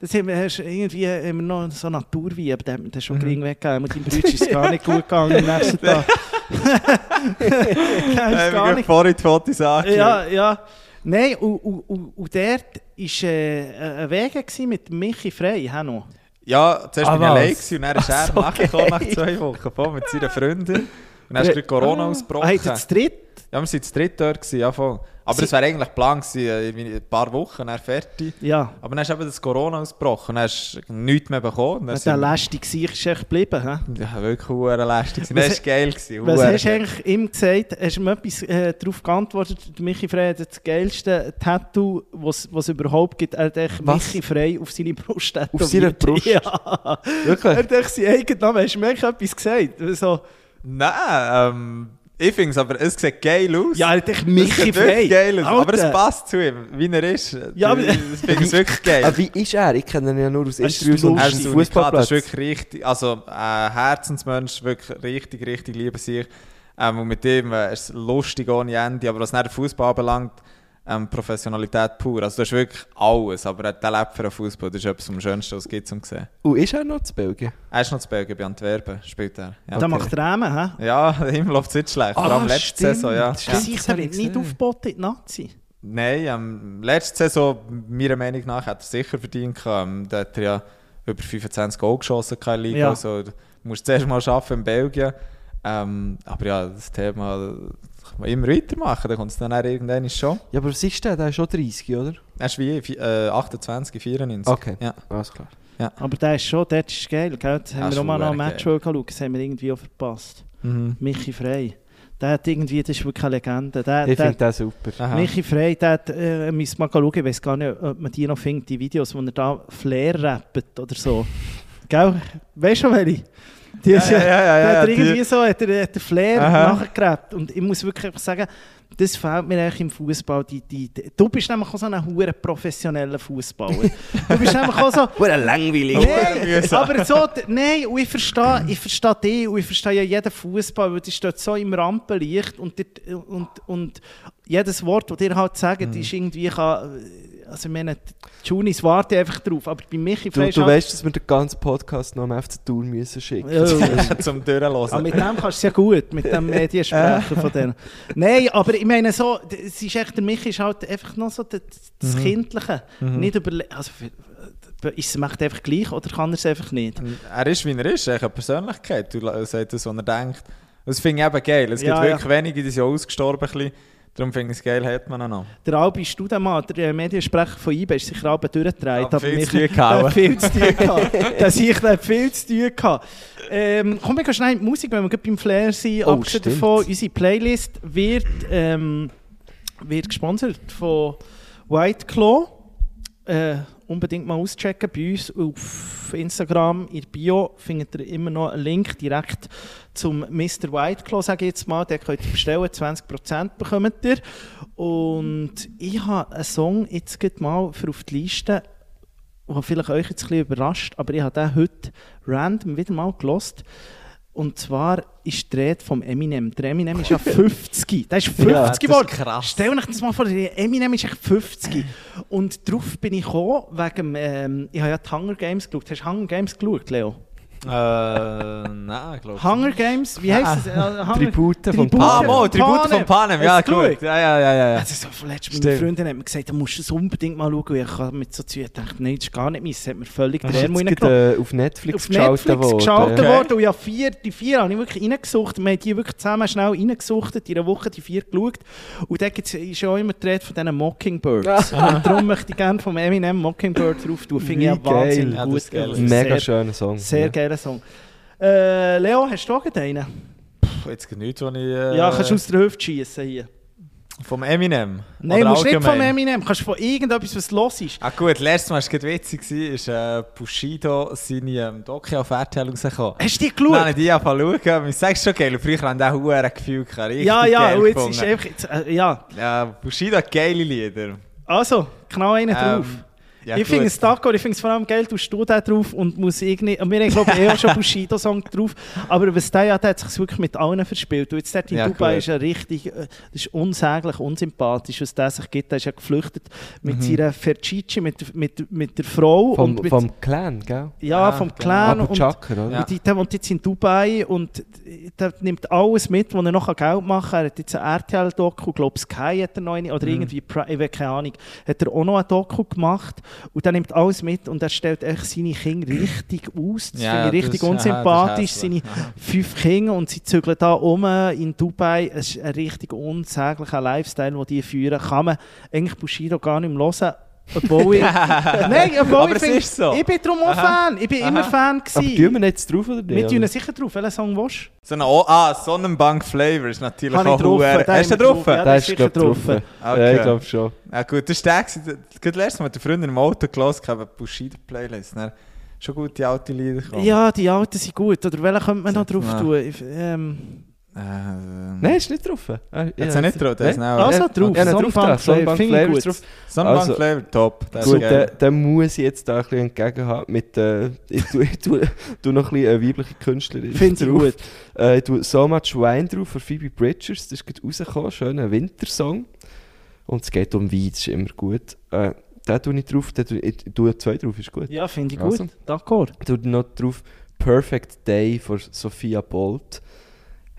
D: Das haben wir, hast, irgendwie haben wir noch so Naturwein, aber den haben wir dann schon
C: Mhm.
D: gering weggegeben. Und deinem Bruder ist es gar nicht gut gegangen am nächsten Tag. Dem ist
C: Äh,
D: gar nicht
C: vorhin die Fotos an.
D: Ja, ja. Nein, und, und, und, und dort war äh, ein Weg mit Michi Frey. hä, noch.
C: Ja, zuerst
B: Ah,
C: bin ich allein und dann ist er
B: so
C: nachgekommen nach
B: geil.
C: zwei Wochen voll mit seiner Freundin. Und dann ist gerade Corona
D: Ah,
C: ausgebrochen.
D: habt ihr das dritt?
C: Ja, wir waren zu dritt dort, gewesen, ja voll. Aber
D: Sie-
C: es wäre eigentlich Plan gewesen, äh, ein paar Wochen, dann fertig.
D: Ja.
C: Aber dann ist eben das Corona ausgebrochen dann hast du nichts mehr bekommen. Und Dann
D: Der lästige Sieg ist echt geblieben. hä?
C: ja, wirklich hure lästig. Das war geil. Gewesen,
D: Was hast du eigentlich ihm gesagt? Hast du ihm etwas äh, darauf geantwortet? Michi Frey hat das geilste Tattoo, was es überhaupt gibt. Er hat echt? Michi Frey auf seine Brust tätowiert.
B: seiner Brust?
D: Ja. Er
B: wirklich?
D: hat echt seinen eigenen Namen. Hast du mir etwas gesagt? So,
C: Nein, ähm, ich finde es aber, es sieht geil aus.
D: ja, er hat echt
C: es
D: Michi Frey.
C: wirklich geil aus. Aber es
D: Alter.
C: passt zu ihm, wie er ist.
D: Ja, aber-
C: das finde ich wirklich geil.
B: Ah, wie ist er? Ich kenne ihn ja nur aus
D: Er ist
B: Interviews und
C: Er ist
B: dem
C: ein
B: Fußballplatz.
C: ist wirklich richtig, also ein Herzensmensch, wirklich richtig, richtig liebe sich. Ähm, und mit dem äh, ist es lustig ohne Ende, aber was nicht den Fußball anbelangt, ähm, Professionalität pur. Also du hast wirklich alles, aber der lebt für den Fußball. Das ist etwas am schönsten, was es gibt zum sehen.
B: Und ist er noch zu Belgien?
C: Er ist noch zu Belgien, bei Antwerpen spielt er. Ja,
D: Da macht er Ämen, hä?
C: ja ihm läuft es nicht schlecht. Vor allem letzte
B: Ah, stimmt.
C: Saison, ja.
B: Stimmt.
C: ja.
B: Das
D: wird nicht aufgeboten in die Nazi.
C: Nein, ähm, letzte Saison, meiner Meinung nach, hat er sicher verdient. Ähm, da hat er ja über 25 Goal geschossen in der Liga.
D: Ja.
C: Also, du musst zuerst mal arbeiten in Belgien. Ähm, aber ja, das Thema das immer weitermachen, dann kommt es dann auch irgendwann schon.
B: Ja, aber was ist der? Der ist schon 30, oder?
C: Er ist wie äh, 28, 94.
B: Okay.
C: Ja.
B: Alles klar.
D: Aber der ist schon, der ist geil, gell? Das haben
C: Das
D: wir auch mal noch ein Match
C: geil.
D: schauen, das haben wir irgendwie auch verpasst.
C: Mhm.
D: Michi Frey. Der hat irgendwie, das ist wirklich eine Legende. Der,
B: Ich finde den super.
C: Aha.
D: Michi Frey, der hat, äh, müssen mal schauen, ich weiß gar nicht, ob man die noch findet, die Videos, wo er da Flair rappt oder so. Gell? Weißt du, welche? Die ist
C: ja, ja, ja,
D: der
C: ja,
D: hat
C: die-
D: irgendwie so, hat er, hat er Flair
C: Aha.
D: nachgerappt. Und ich muss wirklich sagen, das fehlt mir eigentlich im Fußball. Die, die, die, du bist nämlich auch so ein hure professioneller Fußballer. du bist nämlich auch so.
B: Hure langweilig.
C: Mühsam.
D: aber so, nein, und ich verstehe, ich verstehe dich und ich verstehe ja jeden Fußball, weil die steht so im Rampenlicht und, und, und jedes Wort, das dir halt sagt,
B: Mhm.
D: ist irgendwie, kann, also ich meine, die Junis warten einfach drauf, aber bei Michi
B: Du, du
D: halt-
B: weißt, dass wir den ganzen Podcast noch am FC Tour müssen schicken
D: Ja,
C: Zum
D: aber
C: Durchhören.
D: mit dem kannst du es ja gut, mit dem Mediensprecher von denen. Nein, aber ich meine so, es ist echt, der Michi ist halt einfach noch so das, das
C: Mhm.
D: Kindliche. Nicht überle also, für- ist es macht einfach gleich oder kann er es einfach nicht?
C: Er ist, wie er ist, er hat eine Persönlichkeit. Du sagt das, was er denkt. Das finde ich eben geil. Es
D: Ja,
C: gibt wirklich
D: ja.
C: wenige, die sind ausgestorben. ein bisschen. Darum finde ich es geil, hat man ihn noch.
D: Der Albi Studemann, der äh, Mediensprecher von IBE, ist sicher auch durchgedreht.
C: Aber viel zu
D: hat viel zu tun gehabt. Der hat viel zu tun gehabt. Ähm, komm, wir gehen schnell in die Musik, wenn wir beim Flair sind.
B: Oh,
D: Abgesehen davon, unsere Playlist wird, ähm, wird gesponsert von White Claw. Äh, unbedingt mal auschecken. Bei uns auf Instagram, in Bio, findet ihr immer noch einen Link direkt zum Mr. White Claw, sage ich jetzt mal. Den könnt ihr bestellen, 20% bekommt ihr. Und ich habe einen Song jetzt mal für auf die Liste, der vielleicht euch jetzt ein bisschen überrascht, aber ich habe den heute random wieder mal gelost. Und zwar ist die Rede vom Eminem. Der Eminem ist ja 50. Der ist 50
C: Ja,
D: geworden.
C: krass.
D: Stell euch das mal vor, der Eminem ist echt 50. Und darauf bin ich gekommen, wegen, ähm, ich habe ja die Hunger Games geschaut. Hast du Hunger Games geschaut, Leo?
C: Äh, nein, glaube ich.
D: Hunger Games, wie heisst es? Äh, Hunger-
B: Tribute von
D: Tribute
C: Ah, mo,
D: von
C: Tribute von Panem. Ja, gut.
D: geschaut?
C: Ja, ja, ja, ja.
D: Also so letztes meine. Freundin hat mir gesagt, du musst es unbedingt mal schauen. Ich habe mit so zu ihr gedacht, nein, das ist gar nicht meins. Das hat mir völlig den reingenommen.
B: gerade, äh, auf Netflix
D: Auf
B: geschaltet
D: Netflix
B: worden. ja.
D: worden. Und ja, vier, die vier habe ich wirklich reingesucht. Wir haben die wirklich zusammen schnell reingesuchtet, in einer Woche die vier geschaut. Und da gibt's- ist ja auch immer die Rede von diesen Mockingbirds. Und darum möchte ich gerne vom Eminem Mockingbird drauf tun. Finde ich ja
B: geil.
D: wahnsinnig
C: Ja,
D: gut.
C: das ist geil.
B: Mega schöner Song.
D: Sehr
B: ja.
D: Geiler Song. Äh, Leo, hast du auch einen?
C: Puh, Jetzt nichts, was ich... Äh,
D: Ja, kannst du aus der Hüfte schießen hier.
C: Vom Eminem?
D: Nein,
C: Oder
D: musst nicht vom? Eminem. Kannst von irgendetwas, was los ist.
C: Ah gut, letztes Mal, was gerade witzig war, ist äh, Bushido seine ähm, Doku auf RTL rausgekommen.
D: Hast du die geschaut?
C: habe ich die angefangen zu schauen. Ich sage schon geil, früher haben die auch ein Gefühl gehabt.
D: Ja, ja, und jetzt ist einfach... Jetzt, äh, ja,
C: Ja, Bushido hat geile Lieder.
D: also, genau einen
C: Ähm,
D: drauf.
C: Ja,
D: ich finde es Taco, ich finde es vor allem geil, du stehst da drauf und muss irgendwie, und wir haben glaube ich eh auch schon Bushido-Song drauf, aber was der hat, der hat sich wirklich mit allen verspielt. Und jetzt dort in
C: Ja,
D: Dubai
C: gut.
D: ist er richtig, äh, das ist unsäglich unsympathisch, was der sich gibt. Der ist ja geflüchtet mit
C: Mhm.
D: seiner Fercici, mit, mit, mit der Frau
B: Vom,
D: und mit,
B: vom Clan, gell?
D: ja,
C: Ah,
D: vom
C: genau.
D: Clan und,
B: Chakra, oder?
C: Ja.
D: und die, der wohnt jetzt in Dubai und der nimmt alles mit, wo er noch Geld machen kann. Er hat jetzt ein RTL-Doku, glaube Sky hat er noch eine, oder
C: Mhm.
D: irgendwie, ich weiß keine Ahnung, hat er auch noch ein Doku gemacht und er nimmt alles mit und er stellt echt seine Kinder richtig aus. Das
C: Ja,
D: finde ich
C: das
D: richtig
C: ist-
D: unsympathisch.
C: ja,
D: seine
C: das
D: fünf Kinder und sie zügeln da um in Dubai. Es ist ein richtig unsäglicher Lifestyle, den die führen. Kann man eigentlich Bushido gar nicht mehr hören. Obwohl ich, Nein, obwohl
C: Aber
D: ich,
C: es
D: finde-
C: ist so.
D: ich bin darum auch
C: Aha.
D: Fan. Ich bin
C: Aha.
D: immer Fan
B: Aber
D: gewesen.
B: tun wir nicht drauf, oder
D: Wir
B: nicht?
D: tun
B: oder?
D: sicher drauf. Welchen Song willst du?
C: So eine o ah, Sonnenbank Flavor ist natürlich
D: ich
C: auch
D: drauf, den
C: Hast du den
D: wir
C: drauf?
D: ja.
B: Der
D: ist sicher
B: ich, drauf.
C: Okay.
B: Ja, ich glaube schon.
C: Ja gut, das ist der, gerade letztes Mal mit der Freundin im Auto gehört, habe Bushido-Playlist. Schon gute alte Lieder gekommen.
D: Ja, die alten sind gut. Oder welchen könnte man noch drauf tun? Ich- Ähm,
C: Äh,
B: Nein, ist nicht drauf. Ah,
C: Jetzt ja, nicht drauf, der ist auch...
D: also drauf.
B: ja, drauf
D: Sonnenbank Flavor,
B: Flavor drauf.
C: Sonnenbank
B: Also-
C: Flavor, top. Das
B: Gut, dann, dann muss ich jetzt da ein bisschen entgegenhaben mit äh, ich, tue, ich tue, tue noch ein bisschen eine weibliche Künstlerin
D: Finde ich gut.
B: Äh, ich tue «So Much Wine» drauf von Phoebe Bridgers, das ist gerade rausgekommen, schöner Wintersong. Und es geht um Wein, das ist immer gut. Äh, da tue ich drauf, da tue ich, ich tue zwei drauf, ist gut.
D: Ja, finde ich
B: Also.
D: gut. D'accord.
B: Ich tue noch drauf Perfect Day von Sophia Bolt.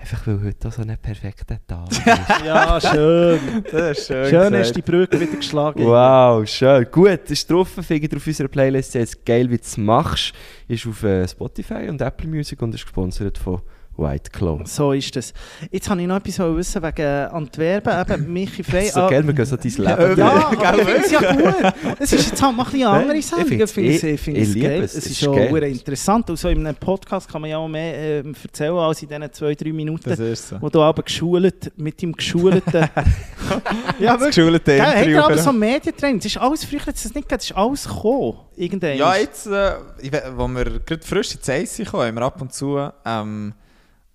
B: Einfach weil heute so ein perfekter Tag ist.
D: Ja, schön.
C: Das ist schön.
D: schön
C: gesagt.
D: hast du die Brücke wieder geschlagen.
B: Wow, schön. Gut, ist drauf, finde auf unserer Playlist jetzt geil, wie du es machst. Ist auf äh, Spotify und Apple Music und ist gesponsert von White Claw.
D: So ist es. Jetzt habe ich noch etwas wissen wegen Antwerpen. Eben, Michi Frey.
B: So
D: ah,
B: geil, wir gehen so dein Leben
D: Ja, aber ich finde es ja gut. Es ist jetzt halt mal ein bisschen eine andere
B: Ich
D: Sendung. Ich finde es,
B: ich-
D: ich finde
B: ich
D: es
B: liebe
D: geil.
B: es.
D: Es
B: Es
D: ist
B: ist
D: schon interessant. Und so in einem Podcast kann man ja auch mehr ähm, erzählen als in diesen zwei, drei Minuten,
C: Das ist so.
D: wo du aber geschult, mit dem geschulten... ja,
C: Das
D: wirklich.
C: geschulte
D: Habt ihr
C: Interview.
D: aber so Medientraining? Das ist alles, früher hat es das nicht gegeben, das ist alles gekommen. Irgendwann.
C: Ja, jetzt, äh, ich we- wo wir gerade frisch ins Eis sind, haben wir ab und zu, ähm,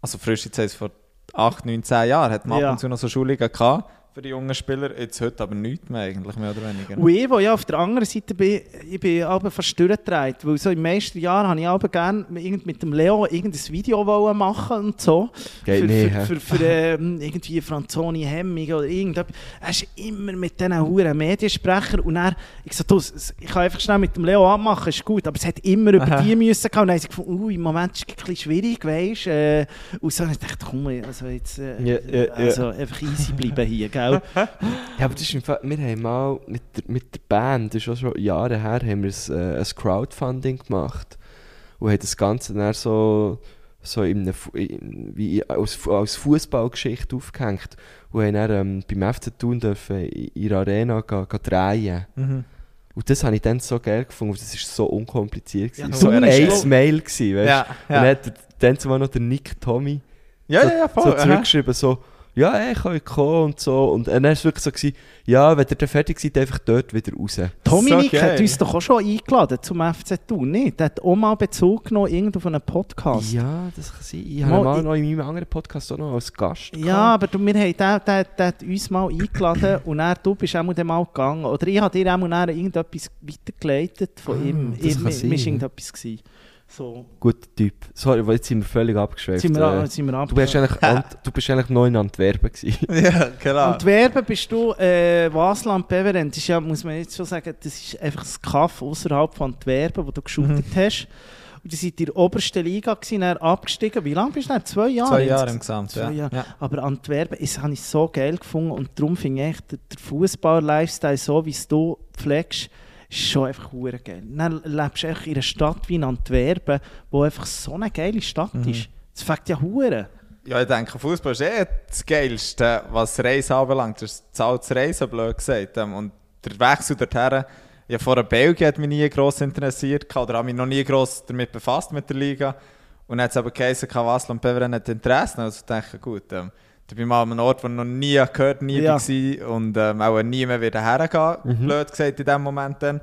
C: also frisch Eis vor 8, 9, 10 Jahren, hat man
D: Ja.
C: ab und zu noch so Schulungen gehabt für die jungen Spieler. Jetzt heute aber nichts mehr eigentlich, mehr oder weniger.
D: Und ich, wo ja auf der anderen Seite bin, ich bin aber fast durchgedreht, weil so im meisten Jahr habe ich aber gerne irgend mit dem Leo irgendein Video wollen machen und so.
B: Geht
D: für,
B: nicht,
D: für,
B: hä?
D: für, für, ähm, irgendwie Franzoni Hemming oder irgendetwas. Er ist immer mit diesen huren Mediensprecher und er, ich so, du, ich kann einfach schnell mit dem Leo abmachen, ist gut, aber es hat immer über
C: Aha.
D: die müssen gehen. und dann haben sie gefunden, uh, im Moment ist es ein bisschen schwierig, weißt äh, Und so, und ich dachte, komm, also jetzt, äh,
B: Ja, ja, ja.
D: also einfach easy bleiben hier, gell?
B: Ja, aber das ist im Fall, wir haben mal mit der, mit der Band, das ist auch schon Jahre her, haben wir ein, äh, ein Crowdfunding gemacht und haben das Ganze dann so, so in eine, Fu- in, wie als, als Fußballgeschichte aufgehängt und haben dann ähm, beim FC Thun dürfen in ihrer Arena gehen, gehen drehen.
C: Mhm.
B: Und das habe ich dann so geil gefunden, das ist so unkompliziert.
D: Ja,
C: so
B: ein. Mail gewesen, weißt
C: Ja,
B: Und
C: ja.
B: dann hat dann zumal noch der Nick Tommy
C: Ja,
B: so,
C: ja, ja, voll.
B: so
C: aha.
B: zurückgeschrieben, so, ja, ey, ich kann kommen und so. Und dann war es wirklich so, gewesen, ja, wenn ihr dann fertig seid, einfach dort wieder raus.
D: Dominik
C: So
D: hat uns doch auch schon eingeladen zum FC Thun, nicht? Der hat auch mal Bezug genommen irgendwo von einem Podcast.
B: Ja, das kann sein. Ich
D: Mal,
B: habe mal
D: ich-
B: noch in meinem anderen Podcast auch noch als Gast
D: Ja, aber du, wir haben den, den, den hat uns mal eingeladen und dann, du bist auch mal gegangen. Oder ich habe dir auch mal irgendetwas weitergeleitet von
B: Ah,
D: ihm.
B: das
D: Ich,
B: kann sein,
D: mir war
B: ja.
D: irgendetwas. Gewesen. So,
B: Guter Typ. Sorry, weil jetzt sind wir völlig abgeschweift.
D: sind wir,
B: Äh,
D: sind wir ab.
B: du, bist eigentlich, du bist eigentlich noch in Antwerpen gewesen.
C: Ja, genau.
D: Antwerpen bist du, äh, Wasland Beveren, das ist ja, muss man jetzt schon sagen, das ist einfach das Kaff außerhalb von Antwerpen, wo du geshootet hast. Und die sind in der obersten Liga gewesen, dann abgestiegen. Wie lange bist du dann? Zwei Jahre?
C: Zwei Jahre
D: insgesamt?
C: im Gesamt,
D: Zwei
C: ja.
D: Jahre.
C: ja.
D: Aber Antwerpen, das habe ich so geil gefunden und darum finde ich echt, der, der Fußball-Lifestyle, so wie es du pflegst, ist schon einfach hure geil. Dann lebst du einfach in einer Stadt wie in Antwerpen, wo einfach so eine geile Stadt
C: Mhm.
D: ist. Das fängt ja hure.
C: Ja, ich denke, Fußball ist eh das Geilste, was Reisen anbelangt. Das ist das Reisen, blöd gesagt. Ähm, Und der Wechsel dorthin, ja, vor Belgien hat mich nie gross interessiert oder habe mich noch nie gross damit befasst mit der Liga. Und dann hat es aber geheißen, Wasl und Beveren hat Interesse. Also ich dachte, gut, ähm, da bin ich mal an einem Ort, wo ich noch nie gehört, nie
D: Ja.
C: war und ähm, auch nie mehr wieder hergehen, blöd gesagt in dem Moment dann.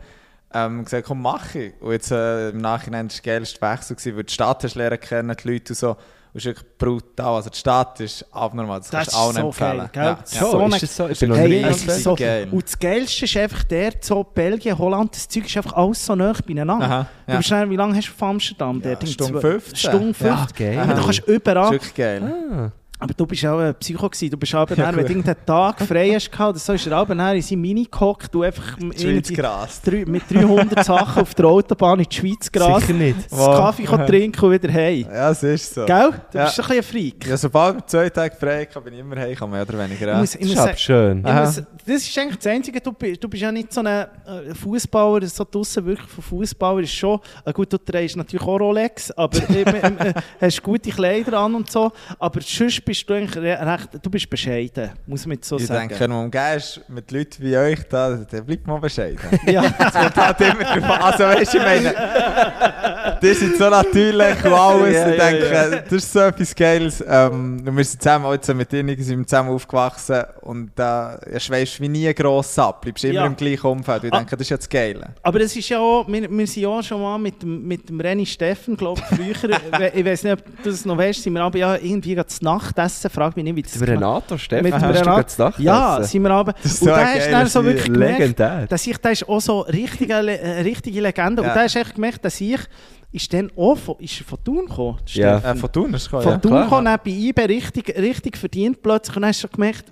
C: Ähm, gesagt, komm, mach ich. Und jetzt äh, im Nachhinein war das geilste Wechsel, gewesen, weil die Stadt hast lernen kennen, die Leute und so. Und es ist wirklich brutal. Also die Stadt ist abnormal, das,
D: Das
C: kannst du allen
D: ist so
C: empfehlen.
D: geil?
C: Ja,
D: So
C: ja.
D: eine-
B: ist das so? Ich bin noch
D: Hey, es ist
C: Antwerpen.
D: so,
C: Geil.
D: und das Geilste ist einfach der, so Belgien, Holland, das Zeug ist einfach alles so nah beieinander.
C: Aha,
D: Du
C: ja.
D: bist schnell, wie lange hast du von Amsterdam?
C: Ja? Stunde
D: Zwei-
C: 15.
D: Stunde 15.
B: Ja, geil.
D: Aber du kannst
C: Das
D: überall.
C: ist wirklich geil.
B: Ah.
D: Aber du bist auch ein Psycho gewesen. Du bist aber
C: Ja,
D: dann, wenn du irgendeinen Tag frei hast gehabt, so ist er aber dann in seine Mini gehockt, du einfach drei- mit 300 Sachen auf der Autobahn in die Schweiz gerast,
B: Sicher nicht.
D: das
C: Wow.
D: Kaffee kann trinken und wieder heim.
C: Ja, es ist so.
D: Gell? Du
C: Ja.
D: bist ein bisschen ein Freak.
C: Ja, sobald ich zwei Tage frei habe, bin ich immer heim, mehr oder weniger.
D: Ich
C: Ja.
D: muss, ich
B: Das
D: muss
B: ist aber
D: sagen,
B: schön.
D: Muss, das ist eigentlich das Einzige, du, bist- du bist ja nicht so ein äh, Fußballer, so draussen wirklich von Fußballer ist schon, äh, gut, du trägst natürlich auch Rolex, aber äh, äh, hast gute Kleider an und so, aber sonst bist du eigentlich re recht, du bist bescheiden, muss man so
C: ich
D: sagen.
C: denke, wenn man umgeben ist mit Leuten wie euch, da, dann bleibt man bescheiden.
D: ja.
C: Es kommt halt immer drauf. Also weißt du, ich meine, die sind so natürlich und alles.
B: Ja,
C: ich
B: ja,
C: denke, das ist so etwas Geiles. Ähm, wir sind zusammen, jetzt mit ihnen sind zusammen aufgewachsen und da äh, schweifst wie nie gross ab. Bleibst immer
D: Ja.
C: im gleichen Umfeld. Ich
D: Ah.
C: denke, das ist ja das Geile.
D: Aber es ist ja auch, wir, wir sind ja auch schon mal mit mit dem René Steffen, glaube ich, früher, ich weiß nicht, ob du das noch weißt, sind wir aber ja irgendwie gerade zu Nachtessen, frag mich nicht, wie das
B: Der Renato Steffen,
D: Mit
B: hast du
D: Renato-
B: gerade das Dach
D: Ja,
B: gegessen?
D: sind wir aber.
C: ist
D: Und
C: so
D: da hast du dann so wirklich gemerkt, dass ich, da ist auch so richtige, äh, richtige Legende. Und
C: Ja.
D: da hast du echt gemerkt, dass ich, ist dann auch von, ist er von Thun gekommen,
B: Ja.
C: Äh, von Thun ist es gekommen,
D: Von
C: ja.
D: Thun gekommen, dann bei IBE richtig, richtig verdient plötzlich. Und dann hast du schon gemerkt,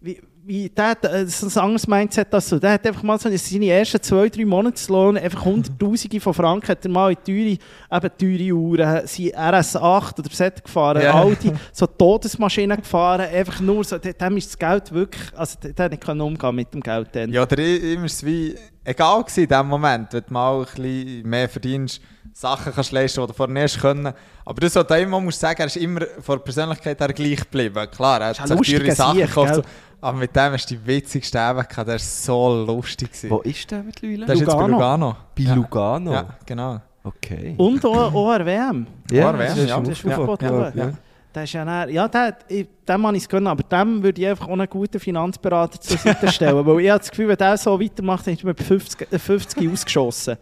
D: wie, wie der hat äh, so ein anderes Mindset als du. Der hat einfach mal so seine ersten zwei, drei Monatslohn, einfach Hunderttausende von Franken, hat er mal in teure, eben teure Uhren, sein RS8 oder Z gefahren, all die so Todesmaschinen gefahren, einfach nur so, dem ist das Geld wirklich, also der hat nicht können umgehen mit dem Geld dann.
C: Ja, oder immer ist es wie egal gewesen in dem Moment, wenn du mal ein bisschen mehr verdienst, Sachen kannst leisten, die du vorher nicht können. Aber das, was du immer musst sagen, er ist immer von der Persönlichkeit her gleich geblieben. Klar, er
D: Ist
C: hat sich teure Sachen gekauft, aber mit dem hast du die witzigste Eben gehabt, der war so lustig. Gewesen.
B: Wo ist der mittlerweile?
C: Der ist jetzt bei
D: Lugano.
B: Bei
C: ja.
B: Lugano?
C: Ja, genau.
B: Okay.
D: Und auch, auch an der WM.
C: Ja,
B: das
C: ja,
B: ist
C: ja, das
D: ist
B: Ja,
D: ja. Der ist ja dann, ja, der, ich- dem kann ich es gönnen, aber dem würde ich einfach auch einen guten Finanzberater zur Seite stellen. weil ich habe das Gefühl, wenn der so weitermacht, dann ist man bei 50, äh, 50 ausgeschossen.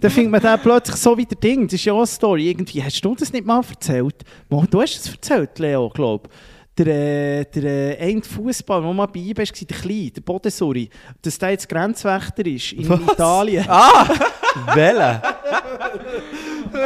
D: Dann findet man den plötzlich so wie der Ding. Das ist ja auch eine Story. Irgendwie, hast du das nicht mal erzählt? Du hast es erzählt, Leo, glaube ich. Der, äh, der äh, eine Fußball, der mal bei ihm war, der Kleine, der Bodensuri, dass der jetzt Grenzwächter ist in
B: Was?
D: Italien.
B: Welcher?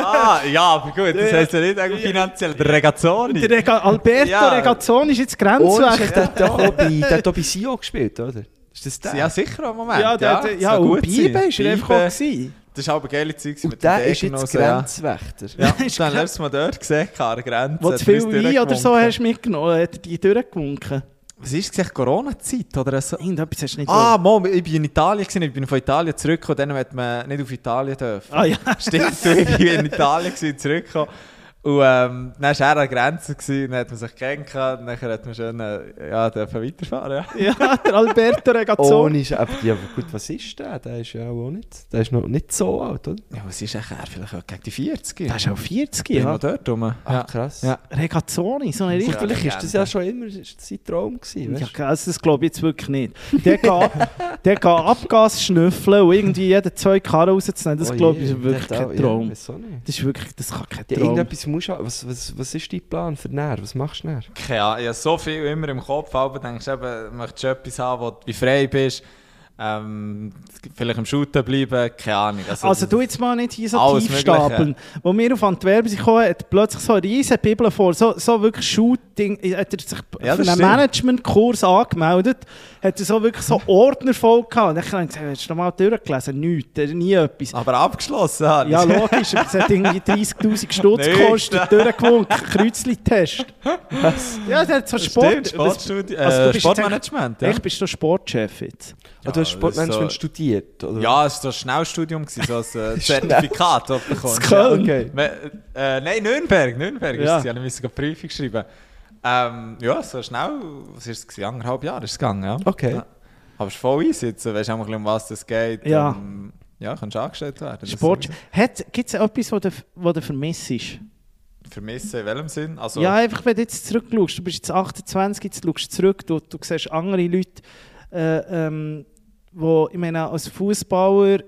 C: Ah, ja, aber gut, das heisst ja nicht irgendwie finanziell. Der Regazzoni.
D: Der Rega Alberto
C: Ja.
D: Regazzoni ist jetzt Grenzwächter.
B: bei, der hat auch bei Sio gespielt, oder? Ist das der?
C: Ja, sicher einen Moment.
D: Ja, der, ja,
C: kann
D: und
C: gut
D: bei IBE
C: sein.
D: ist er einfach auch gewesen.
C: Das war eine geile Zeit
B: Und der ist jetzt
C: so, ja.
B: Grenzwächter.
C: Ja,
D: ist
C: ist dann letztes Mal dort gesehen, der Grenze.
D: Wo
C: uns
D: viel Wein oder so hast du mitgenommen, hat er die durchgewunken.
C: Was ist gesagt, Corona-Zeit oder so?
D: Irgendetwas hast du nicht
C: Ah, Mo, ich bin in Italien, gewesen, ich bin von Italien zurückgekommen, dann hat man nicht auf Italien dürfen.
D: Ah ja.
C: Stimmt, du, ich bin in Italien gewesen, zurückgekommen. Und ähm, dann war er an der Grenze, gewesen, dann hat man sich kennengelernt, dann hat man schön äh, ja, dürfen weiterfahren. Ja.
D: ja, der Alberto Regazzoni.
B: Ohne aber, ja, aber gut, was ist der? Der ist ja auch nicht, der ist noch nicht so alt, oder?
C: ja, was ist er? Vielleicht auch gegen die 40?
D: Der ist auch 40,
C: Bin
D: ja.
C: noch dort rum. Ja.
B: krass.
C: Ja.
D: Regazzoni, so eine
B: Und
D: richtige...
B: vielleicht ist das ja schon immer sein Traum gewesen,
D: Ja,
B: weißt?
D: also das glaube ich jetzt wirklich nicht. Der geht, der geht Abgas schnüffeln und irgendwie jeden zwei Karren rauszunehmen, das
B: Oh
D: glaube ich ist wirklich kein Traum.
B: Ja?
D: Das ist wirklich, das kann kein
B: Ja,
D: Traum.
B: Musst du was, was, was ist dein Plan für näher? Was machst du näher?
C: Ahnung, ich habe so viel immer im Kopf, aber denkst du eben, möchtest du etwas haben, wo du frei bist, ähm, vielleicht im Shooten bleiben, keine Ahnung.
D: Also du jetzt mal nicht hier so tief stapeln. Wo wir auf Antwerpen sind gekommen, hat plötzlich so eine riesige Bibel vor, so, so wirklich Shooting, hat er sich
C: Ja,
D: für einen. Managementkurs angemeldet, hat er so wirklich so Ordner voll gehabt. Und dann habe ich gesagt, hast du noch mal durchgelesen? Nichts, äh, nie etwas.
C: aber abgeschlossen habe
D: Ja,
C: ich.
D: logisch, es hat irgendwie 30'000 Stutz gekostet, durchgewunken, Kreuzli-Test. Ja, der hat so Sport...
C: Stimmt, Sportstudi
D: Also du
C: äh,
D: bist
C: Sportmanagement. Ja.
D: Echt, bist du Sportchef jetzt?
B: Du hast Sportmanagement
C: ist so-
B: studiert, oder?
C: ja, es war ein Schnellstudium, gewesen, so ein äh, Zertifikat, das.
D: Köln.
B: Okay.
C: Me- Äh, nein, Nürnberg, Nürnberg
D: Ja.
C: ist es. Ja, wir müssen eine Prüfung schreiben. Ähm, ja, so schnell, was war es? gewesen? Anderthalb Jahre ist es gegangen, ja.
B: Okay.
C: Ja. Aber es ist voll jetzt, weißt du auch ein bisschen, um was es geht.
D: Ja.
C: Ähm, ja, kannst du angestellt werden.
D: Sport. Gibt es etwas, was du, was du vermisst?
C: Vermissen, in welchem Sinn? Also,
D: Ja, einfach wenn du jetzt zurückschaust, du bist jetzt 28, jetzt schaust du zurück, du, du siehst andere Leute, äh, ähm, wo, ich meine, als Fußballer,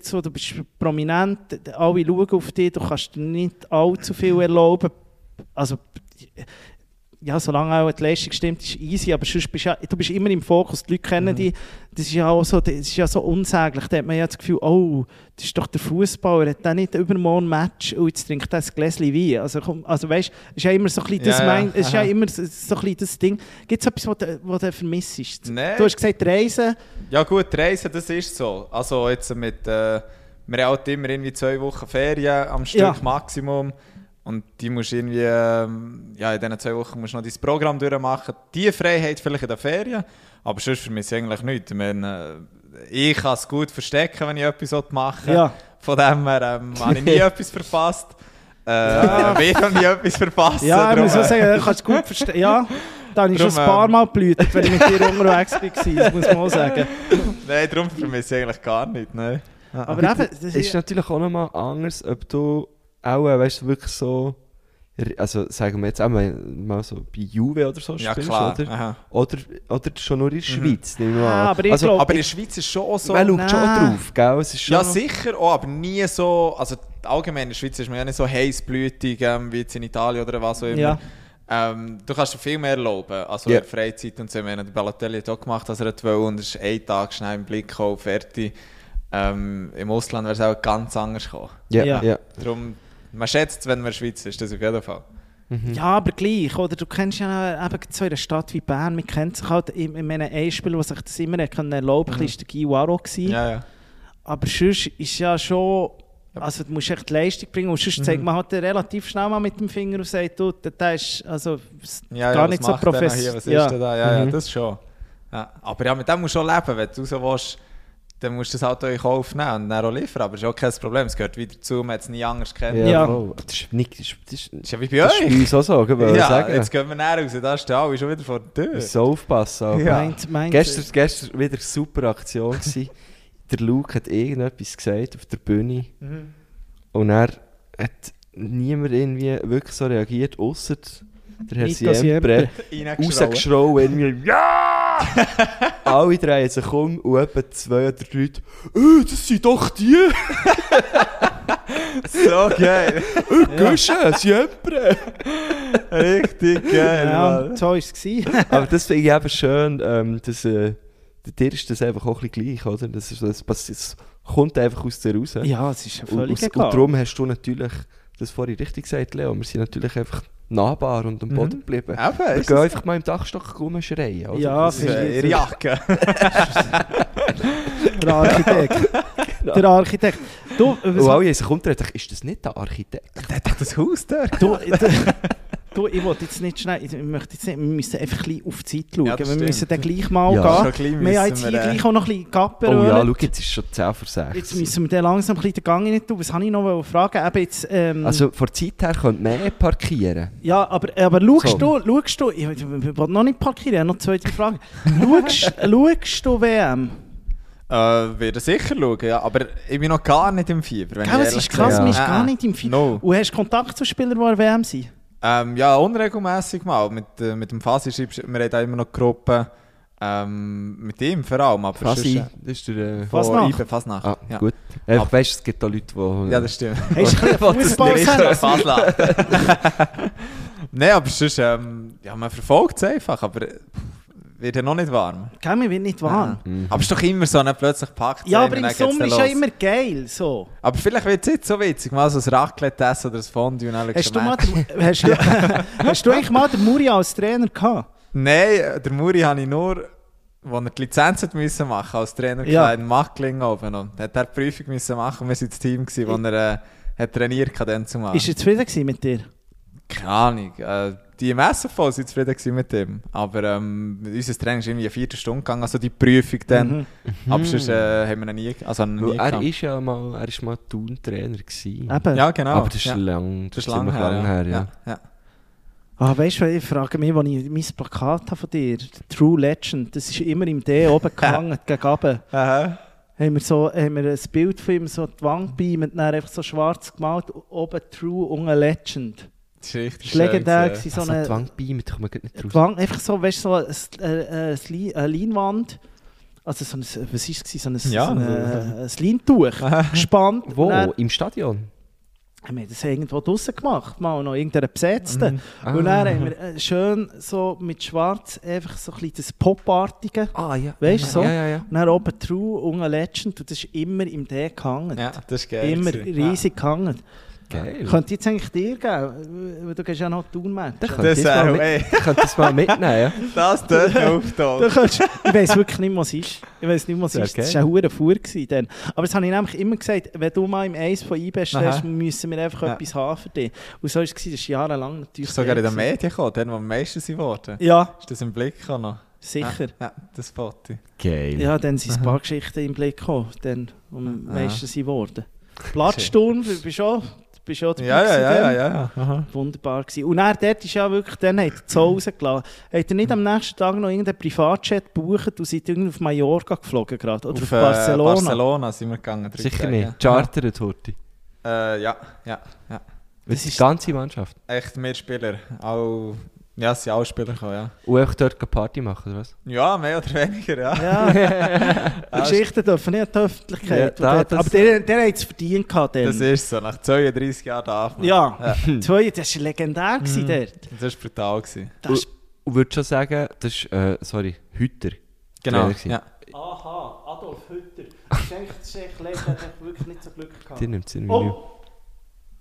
D: so, du bist prominent, alle schauen auf dich, du kannst dir nicht allzu viel erlauben. Also, ja, solange auch die Leistung stimmt, ist easy, aber sonst bist du, ja, du bist immer im Fokus, die Leute kennen dich, das ist ja auch so, das ist ja so unsäglich, da hat man ja das Gefühl, oh, das ist doch der Fußballer, hat der nicht übermorgen ein Match und jetzt trinkt er ein Gläschen Wein. Also, komm, also weißt, es ist ja immer so ein bisschen das,
C: Ja, ja,
D: mein, es ist ja immer so, ein bisschen das Ding. Gibt es etwas, was du, was du vermisst?
C: Nein.
D: Du hast gesagt, Reisen,
C: Ja gut, Reisen, das ist so. Also jetzt mit, äh, wir haben halt immer irgendwie zwei Wochen Ferien am Stück
D: Ja.
C: Maximum. Und die musst irgendwie, ähm, ja in diesen zwei Wochen musst du noch dein Programm durchmachen. Die Freiheit vielleicht in den Ferien, aber sonst vermisse ich eigentlich nichts. Ich, meine, äh, ich kann es gut verstecken, wenn ich etwas machen will.
D: Ja.
C: Von dem her ähm, habe ich nie etwas verpasst. Äh, ja. Wir haben nie etwas verpasst.
D: ja, ich
C: darum,
D: muss auch
C: äh,
D: sagen, du kannst es gut verstehen. Ja, da habe ich schon
C: Drum,
D: ein paar
C: ähm,
D: Mal blüht, wenn ich mit dir unterwegs war, das muss man auch sagen.
C: Nein, darum vermisse ich eigentlich gar nicht. Nein.
D: Aber
B: Gut,
D: eben, das
B: es
D: ist,
B: ist natürlich auch nochmal anders, ob du auch, äh, weißt du, wirklich so, also sagen wir jetzt auch mal, mal so bei Juve oder so
C: Ja
B: spielst,
C: klar.
B: oder?
C: Aha.
B: Oder, oder schon nur in der Schweiz, nehmen wir
D: Ah,
B: an.
D: aber
B: also,
D: glaub-
C: Aber in der Schweiz ist schon so...
B: man schaut schon drauf, gell? Es ist schon
C: Ja, sicher auch, aber nie so. Also allgemein in der Schweiz ist man ja nicht so heißblütig ähm, wie jetzt in Italien oder was auch immer.
D: Ja.
C: Ähm, du kannst dir viel mehr erlauben. Also
B: Ja.
C: in der Freizeit und so. Ich meine, der Balotelli hat auch gemacht, dass er will und es ist ein Tag schnell im Blick gekommen, fertig. Ähm, Im Ausland wäre es auch ganz anders gekommen.
B: Ja,
D: Ja.
B: ja.
C: Darum, man schätzt, wenn man in der Schweiz ist, das auf jeden Fall.
B: Mhm.
D: Ja, aber gleich, oder? Du kennst ja eben so in einer Stadt wie Bern, man kennt sich halt, ich ich meine, ein Spieler, der sich das immer erlauben konnte, war der Guy Waro.
C: Ja, ja.
D: Aber sonst ist ja schon, also du musst echt Leistung bringen und sonst zeigt man halt relativ schnell mal mit dem Finger und sagt, du, der, ist also
C: Ja,
D: gar
C: ja,
D: nicht so professionell.
C: Was ist
D: Ja.
C: denn da? Ja, ja,
B: Mhm.
C: das schon. Ja. Aber ja, mit dem musst du schon leben. Wenn du so willst, dann musst du das halt auch in Kauf nehmen und dann auch liefern. Aber das ist auch kein Problem. Es gehört wieder zu, man hat es nie anders kennen.
B: Ja,
D: Ja.
B: Das ist nicht... Das ist, das ist,
C: Das ist ja wie bei
B: das ist bei
C: euch.
B: uns auch so,
C: Ja,
B: sagen.
C: jetzt gehen wir näher raus. Da ist der alle schon wieder vor der Tür.
B: So aufpassen. aber-
C: Ja.
D: Meint, meint,
B: Gestern, gestern wieder eine super Aktion. gewesen. der Luke hat irgendetwas gesagt auf der Bühne.
C: Mhm.
B: Und er hat niemand irgendwie wirklich so reagiert, außer der Herr
D: Nico
B: Siempre. Rausgeschrien, irgendwie, ja! Alle drehen sich um und etwa zwei oder drei Leute, «Äh, das sind doch die!
C: So geil.
B: Äh, Guschen, Siempre!»
C: Richtig geil.
D: ja,
C: Mann.
D: so war es.
B: Aber das finde ich eben schön, ähm, dass, äh, dir ist das einfach auch ein bisschen gleich, oder? Das, ist, das, das kommt einfach aus dir raus.
D: ja, es ist ja
B: Und,
D: völlig
B: und,
D: egal.
B: und darum hast du natürlich, das vorhin richtig gesagt, Leo, wir sind natürlich einfach nahbar und am
C: Mhm.
B: Boden geblieben.
C: Eben,
B: gehen
C: das-
B: einfach mal im Dachstock rumschreien. Oder?
D: Ja,
B: das
C: ist ihre Jacke.
D: Der Architekt. Der Architekt. Du,
B: und
D: was,
B: alle haben sich umgedreht, ist das nicht der Architekt?
C: Der hat doch das Haus dort.
D: du, du, ich wollte jetzt nicht schnell, ich möchte jetzt nicht, wir müssen einfach ein bisschen auf die Zeit schauen.
C: Ja,
D: wir
C: stimmt.
D: müssen dann gleich mal
B: Ja.
D: gehen. Wir haben jetzt hier
C: wir, äh,
D: gleich auch noch ein bisschen Gappen
B: Oh ja, schau, jetzt ist schon 10 vor 6.
D: Jetzt müssen wir dann langsam ein bisschen den Gang nicht tun. Was habe ich noch fragen? Eben jetzt, ähm,
B: Also von der Zeit her könnte man eh parkieren.
D: ja, aber, aber schaust,
B: So.
D: du, schaust du, ich, ich, will noch nicht parkieren, ich habe noch zwei, drei Fragen. schaust, schaust du WM?
C: Äh, werde sicher schauen, ja. Aber ich bin noch gar nicht im Fieber. Wenn
D: Gell,
C: ich
D: es ist krass,
B: Ja.
D: man ist gar nicht im Film.
C: no.
D: Und hast du Kontakt zu Spielern, die an der WM sind?
C: Ähm, ja, unregelmäßig mal. Mit, äh, mit dem Fasi schreibst wir haben da immer noch Gruppen. Ähm, mit ihm vor allem. Aber
B: Fasi,
C: sonst,
B: das ist der... Äh,
D: Fasnacht.
C: IBE Fasnacht.
B: ah,
C: ja.
B: gut. Einfach,
C: Aber-
B: weißt du, es gibt da Leute, die...
C: ja, das stimmt.
D: Hast du
C: Fasnacht. Nein, aber sonst, ähm, ja, man verfolgt es einfach. Aber wird ja noch nicht warm.
D: Gell, mir wird nicht warm.
B: Mhm.
C: Aber es ist doch immer so, nicht plötzlich packt
D: Ja, aber im
C: dann
D: Sommer
C: dann
D: ist ja immer geil. So.
C: Aber vielleicht wird es jetzt so witzig, mal so ein Raclette essen oder ein Fondue und dann schaust
D: Hast, du mal den, hast, du, hast du eigentlich mal den Muri als Trainer gehabt?
C: Nein, der Muri habe ich nur, als er die Lizenz hat müssen machen als Trainer
D: Ja.
C: ja. in Mackling oben. Und hat er die Prüfung müssen machen und wir waren das Team, gewesen, wo er äh, hat trainiert hat, dann zu machen.
D: Ist er zufrieden mit dir?
C: Keine Ahnung. Äh, die im SFV waren zufrieden gewesen mit dem. Aber ähm, unser Training ist irgendwie eine vierte Stunde gegangen, also die Prüfung dann.
D: Mhm.
C: Aber sonst äh, haben wir ihn nie, also ihn nie
B: er ist ja mal, er ist mal Thun-Trainer gewesen.
D: Eben.
C: Ja, genau.
B: Aber das ist
C: ja.
B: lang, das
C: Das
B: ist
C: lang her,
B: lang
C: ja.
B: her, ja.
C: ja.
D: Ah, weißt du, ich frage mich, als ich mein Plakat habe von dir, True Legend, das ist immer im D oben gehangen, gegen oben.
C: Aha.
D: Haben wir, so, haben wir ein Bild von ihm, so die Wand bei ihm, und dann einfach so schwarz gemalt, oben True und eine Legend.
C: Das ist richtig
D: Das war legendär,
C: gewesen.
D: so
B: Also
D: eine
B: mir, da kommen wir nicht raus.
D: Wand, einfach so, weißt du, so ein, äh, äh, eine Leinwand, also so ein, was war es, so ein,
C: Ja,
D: so ein, äh, ein Leintuch, gespannt.
B: Wo?
D: Und dann-
B: Im Stadion?
D: Wir haben das irgendwo draussen gemacht, mal noch irgendeiner besetzten.
B: Mhm.
D: Und
B: Ah.
D: dann haben wir äh, schön so mit schwarz einfach so ein bisschen das Popartige.
B: Ah, ja.
D: Weißt du, so?
B: Ja, ja, ja.
D: Und dann oben True und eine Legend und das ist immer im D gehangen.
C: Ja, das ist geil.
D: immer riesig gehangen.
B: Geil.
D: Könnte jetzt eigentlich dir geben, du gehst ja noch
C: Ja.
B: könnt
C: Das
B: ihr es mal, mitnehmen, ja?
C: das tut mir
D: kannst, ich weiß wirklich nicht, was es ist. Ich weiß nicht, was es ist. Das
B: geil.
D: war ein Fuhr. Dann. Aber das habe ich nämlich immer gesagt, wenn du mal im Eis von IB
C: Aha.
D: müssen wir einfach
C: Ja.
D: etwas haben für dich. Und so war es, das ist jahrelang natürlich.
C: ist sogar in den Medien gekommen, dann, wo am meisten sind worden.
D: Ja,
C: Ist das im Blick noch?
D: sicher.
C: Ja, ja das Foto.
B: Geil.
D: Ja, dann sind ein paar Geschichten im Blick gekommen, dann am meisten sind geworden. Plattsturm, du bist auch, du bist auch dabei
C: Ja, ja, ja, ja, ja. Aha.
D: Wunderbar gewesen. Und er dort ist ja wirklich, dann hat er die Zoll rausgelassen. Hat er nicht am nächsten Tag noch irgendeinen Privatjet gebucht und seid irgendwie auf Mallorca geflogen gerade? Oder auf,
C: äh,
D: Barcelona?
C: Barcelona sind wir gegangen. drei
B: Sicher
C: Tage,
B: nicht. Charteret, Horti.
C: Ja. Äh, ja, ja, ja.
B: Das
D: ist-
B: ist die ganze Mannschaft.
C: Echt mehr Spieler. Auch, ja, es sind alle Spieler gekommen, ja.
B: Und einfach dort eine Party machen, oder was?
C: Ja, mehr oder weniger, ja.
D: Ja, die Geschichten dürfen nicht an die Öffentlichkeit.
B: Ja, da-
D: aber der, der hat es verdient gehabt. Dann.
C: Das ist so, nach 32 Jahren darf man.
D: ja,
C: Ja.
D: Zwei, das war legendär
C: Mhm.
D: dort.
C: Das war brutal. Gewesen.
D: Das
B: Und würdest schon sagen, das ist, äh, sorry, Hüter.
C: Genau, ja.
D: aha, Adolf Hütter. Das ist eigentlich, das ist leid, der hat wirklich nicht so Glück gehabt.
B: Die nimmt es irgendwie nicht.
D: Oh!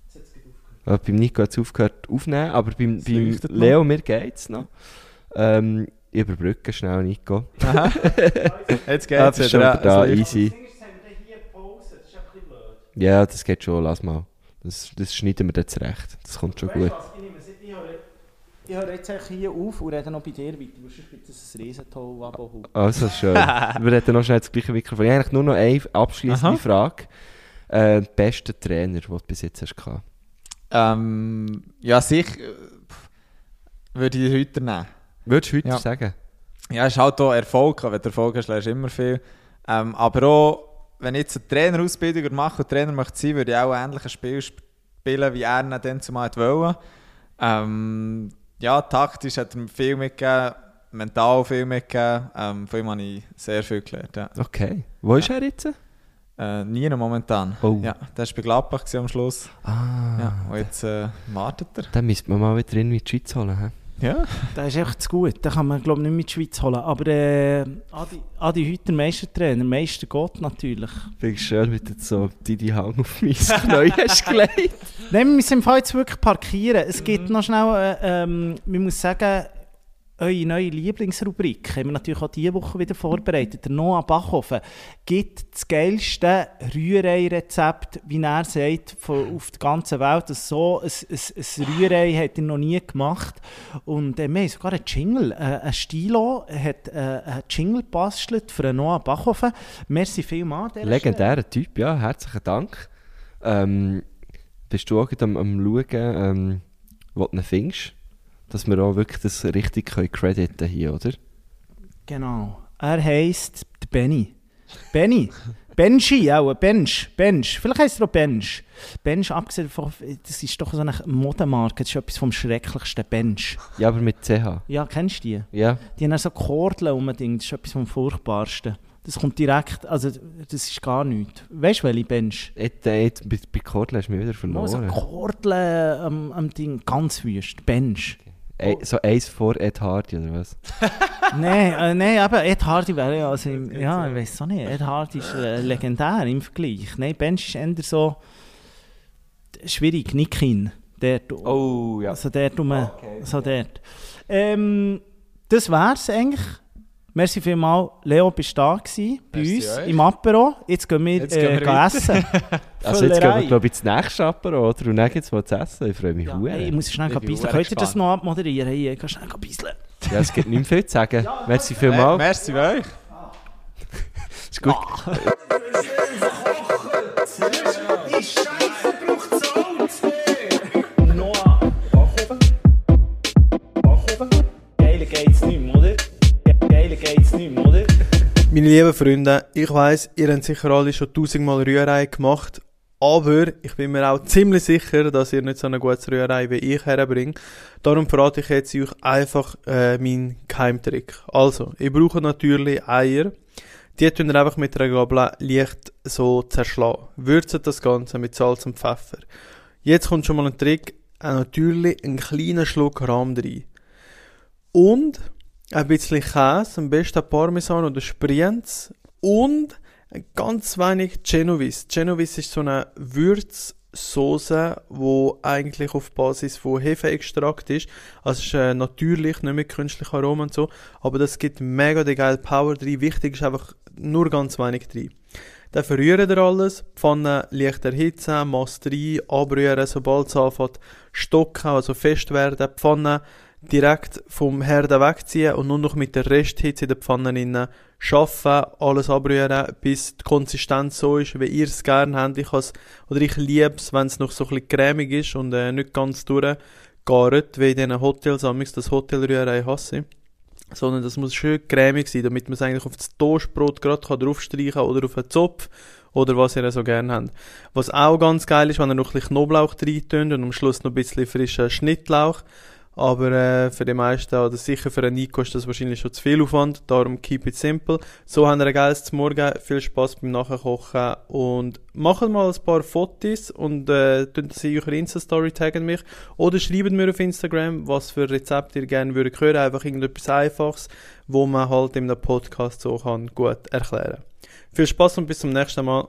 D: Jetzt hat es gerade aufgehört.
B: Äh, beim Nico hat es aufgehört aufnehmen, aber beim,
C: Es
B: beim. Leo, mir geht es noch. Ähm, ich überbrücke schnell, Nico.
C: Aha. Jetzt
B: Ja,
C: geht's
B: bist schon
C: wieder.
B: wieder da,
C: es
B: easy.
D: Das Ding ist, jetzt haben wir hier Pause, das ist ein bisschen blöd.
B: Ja, das geht schon, lass mal. Das, das schneiden wir dann zurecht. Das kommt schon
D: Weißt
B: gut.
D: was, ich es- höre- Ich höre jetzt eigentlich hier auf und rede noch bei dir weiter, sonst wird das ein Riesentoll Abo.
B: Also schön. wir hätten noch schnell das gleiche Mikrofon. Ich habe eigentlich nur noch eine abschließende
C: Aha.
B: Frage. Äh, bester Trainer, den du bis jetzt hast gehabt?
C: Ähm, ja, sicher äh, würde ich heute nehmen.
B: Würdest du heute
C: Ja.
B: sagen?
C: Ja, es ist halt auch Erfolg. Wenn du Erfolg hast, lernst du immer viel. Ähm, aber auch, wenn ich jetzt eine Trainerausbildung mache und Trainer möchte sein, würde ich auch ähnlich ein Spiel spielen, wie er dann zumal wollte. Ähm, ja, taktisch hat er mir viel mitgegeben, mental viel mitgegeben. Ähm, von ihm habe ich sehr viel gelernt. Ja.
B: Okay. Wo ist er jetzt?
C: Äh, nie noch momentan.
B: Oh.
C: Ja, der war bei Gladbach am Schluss.
B: Ah.
C: Ja, und jetzt äh, wartet er.
B: Dann müsste man mal wieder in die Schweiz holen. He?
C: Ja.
D: Das ist echt zu gut. Den kann man, glaube ich, nicht mit die Schweiz holen. Aber äh, Adi, Adi Hütter, Meistertrainer, Meister Gott natürlich.
B: Finde ich schön, wie du jetzt so deine Hang auf mein Knie hast gelegt.
D: Nein, wir müssen im Fall jetzt wirklich parkieren. Es gibt noch schnell, äh, ähm, man muss sagen, eure neue Lieblingsrubrik haben wir natürlich auch diese Woche wieder vorbereitet. Der Noah Bachhofen gibt das geilste Rührei-Rezept, wie er sagt, von, auf der ganzen Welt. Das so ein, ein, ein Rührei hat er noch nie gemacht. Und äh, wir haben sogar einen Jingle. Äh, ein Stilo hat äh, einen Jingle gebastelt für Noah Bachhofen. Merci vielmals.
B: Legendärer Typ, ja. Herzlichen Dank. Ähm, bist du auch am, am schauen, ähm, wo du findest? Dass wir auch wirklich das richtig können crediten hier, oder?
D: Genau. Er heisst Benny. Benny. Benji, auch. Bench. Bench. Vielleicht heisst er auch Bench. Bench, abgesehen davon, das ist doch so eine Modemarke. Das ist etwas vom schrecklichsten. Bench.
B: Ja, aber mit CH.
D: Ja, kennst du die?
B: Ja.
D: Die haben dann so Kordeln unbedingt. Das ist etwas vom furchtbarsten. Das kommt direkt, also das ist gar nichts. Weißt du, welche Bench?
B: Äh, jetzt, bei, bei Kordel hast du mich wieder verloren.
D: Kordeln am, am Ding. Ganz wüst. Bench.
B: Ey, so eins vor Ed Hardy, oder was?
D: Nein, äh, nein, aber Ed Hardy wäre ja, also, im- ja, ich weiß auch nicht, Ed Hardy ist äh, legendär im Vergleich. Nein, Bench ist eher so schwierig, Nikin. Dort,
B: Oh, ja.
D: Also dort um, so dort. Ähm, das wär's eigentlich. Merci vielmals, Leo, bist du da gewesen, bei
C: Merci
D: uns
C: euch.
D: im Apero. Jetzt gehen wir,
C: Jetzt
D: äh,
C: gehen wir
D: essen.
B: Also jetzt gehen wir, glaube ich, ins nächste Apero, oder? Und dann gibt es was zu essen. Ich freue mich
D: Ja, hey, ich muss schnell ein bisschen. Könnt ihr das noch abmoderieren? Hey, ich kann schnell ein bisschen.
B: Ja, es gibt nicht mehr viel zu sagen. Merci
C: Äh,
B: vielmals.
C: merci bei euch.
B: Ist gut.
D: Noah
E: Meine lieben Freunde, ich weiss, ihr habt sicher alle schon tausendmal Rührei gemacht, aber ich bin mir auch ziemlich sicher, dass ihr nicht so eine gute Rührei wie ich herbringt. Darum verrate ich jetzt euch einfach äh, meinen Geheimtrick. Also, ihr braucht natürlich Eier. Die tun ihr einfach mit einer Gabel leicht so zerschlagen. Würzt das Ganze mit Salz und Pfeffer. Jetzt kommt schon mal ein Trick, äh, natürlich einen kleinen Schluck Rahm rein. Und ein bisschen Käse, am besten Parmesan oder Sprienz und ganz wenig Genovese. Genovese ist so eine Würzsoße, wo eigentlich auf Basis von Hefeextrakt ist. Also ist äh, natürlich, nicht mit künstlichen Aromen und so, aber das gibt mega den geilen Power drin. Wichtig ist einfach nur ganz wenig drin. Dann verrührt ihr alles, die Pfanne leicht erhitzen, Mast rein, abrühren, sobald es anfängt stocken, also fest werden, Pfanne direkt vom Herd wegziehen und nur noch mit der Resthitze in der Pfanne rein schaffen, alles abrühren, bis die Konsistenz so ist, wie ihr es gerne habt. Ich has, oder ich liebe es, wenn es noch so ein bisschen cremig ist und äh, nicht ganz durchgart, wie in diesen Hotels, amigs das Hotelrührei hasse. Sondern das muss schön cremig sein, damit man es eigentlich auf das Toastbrot gerade kann draufstreichen oder auf einen Zopf oder was ihr so gerne habt. Was auch ganz geil ist, wenn ihr noch ein bisschen Knoblauch reintun und am Schluss noch ein bisschen frischen Schnittlauch. Aber äh, für die meisten, oder sicher für einen Nico, ist das wahrscheinlich schon zu viel Aufwand. Darum keep it simple. So haben wir ein geiles Morgen. Viel Spaß beim Nachkochen. Und macht mal ein paar Fotos und äh, sie eurer Insta-Story taggen mich. Oder schreibt mir auf Instagram, was für Rezepte ihr gerne würdet hören. Einfach irgendetwas Einfaches, wo man halt in einem Podcast so kann gut erklären. Viel Spaß und bis zum nächsten Mal.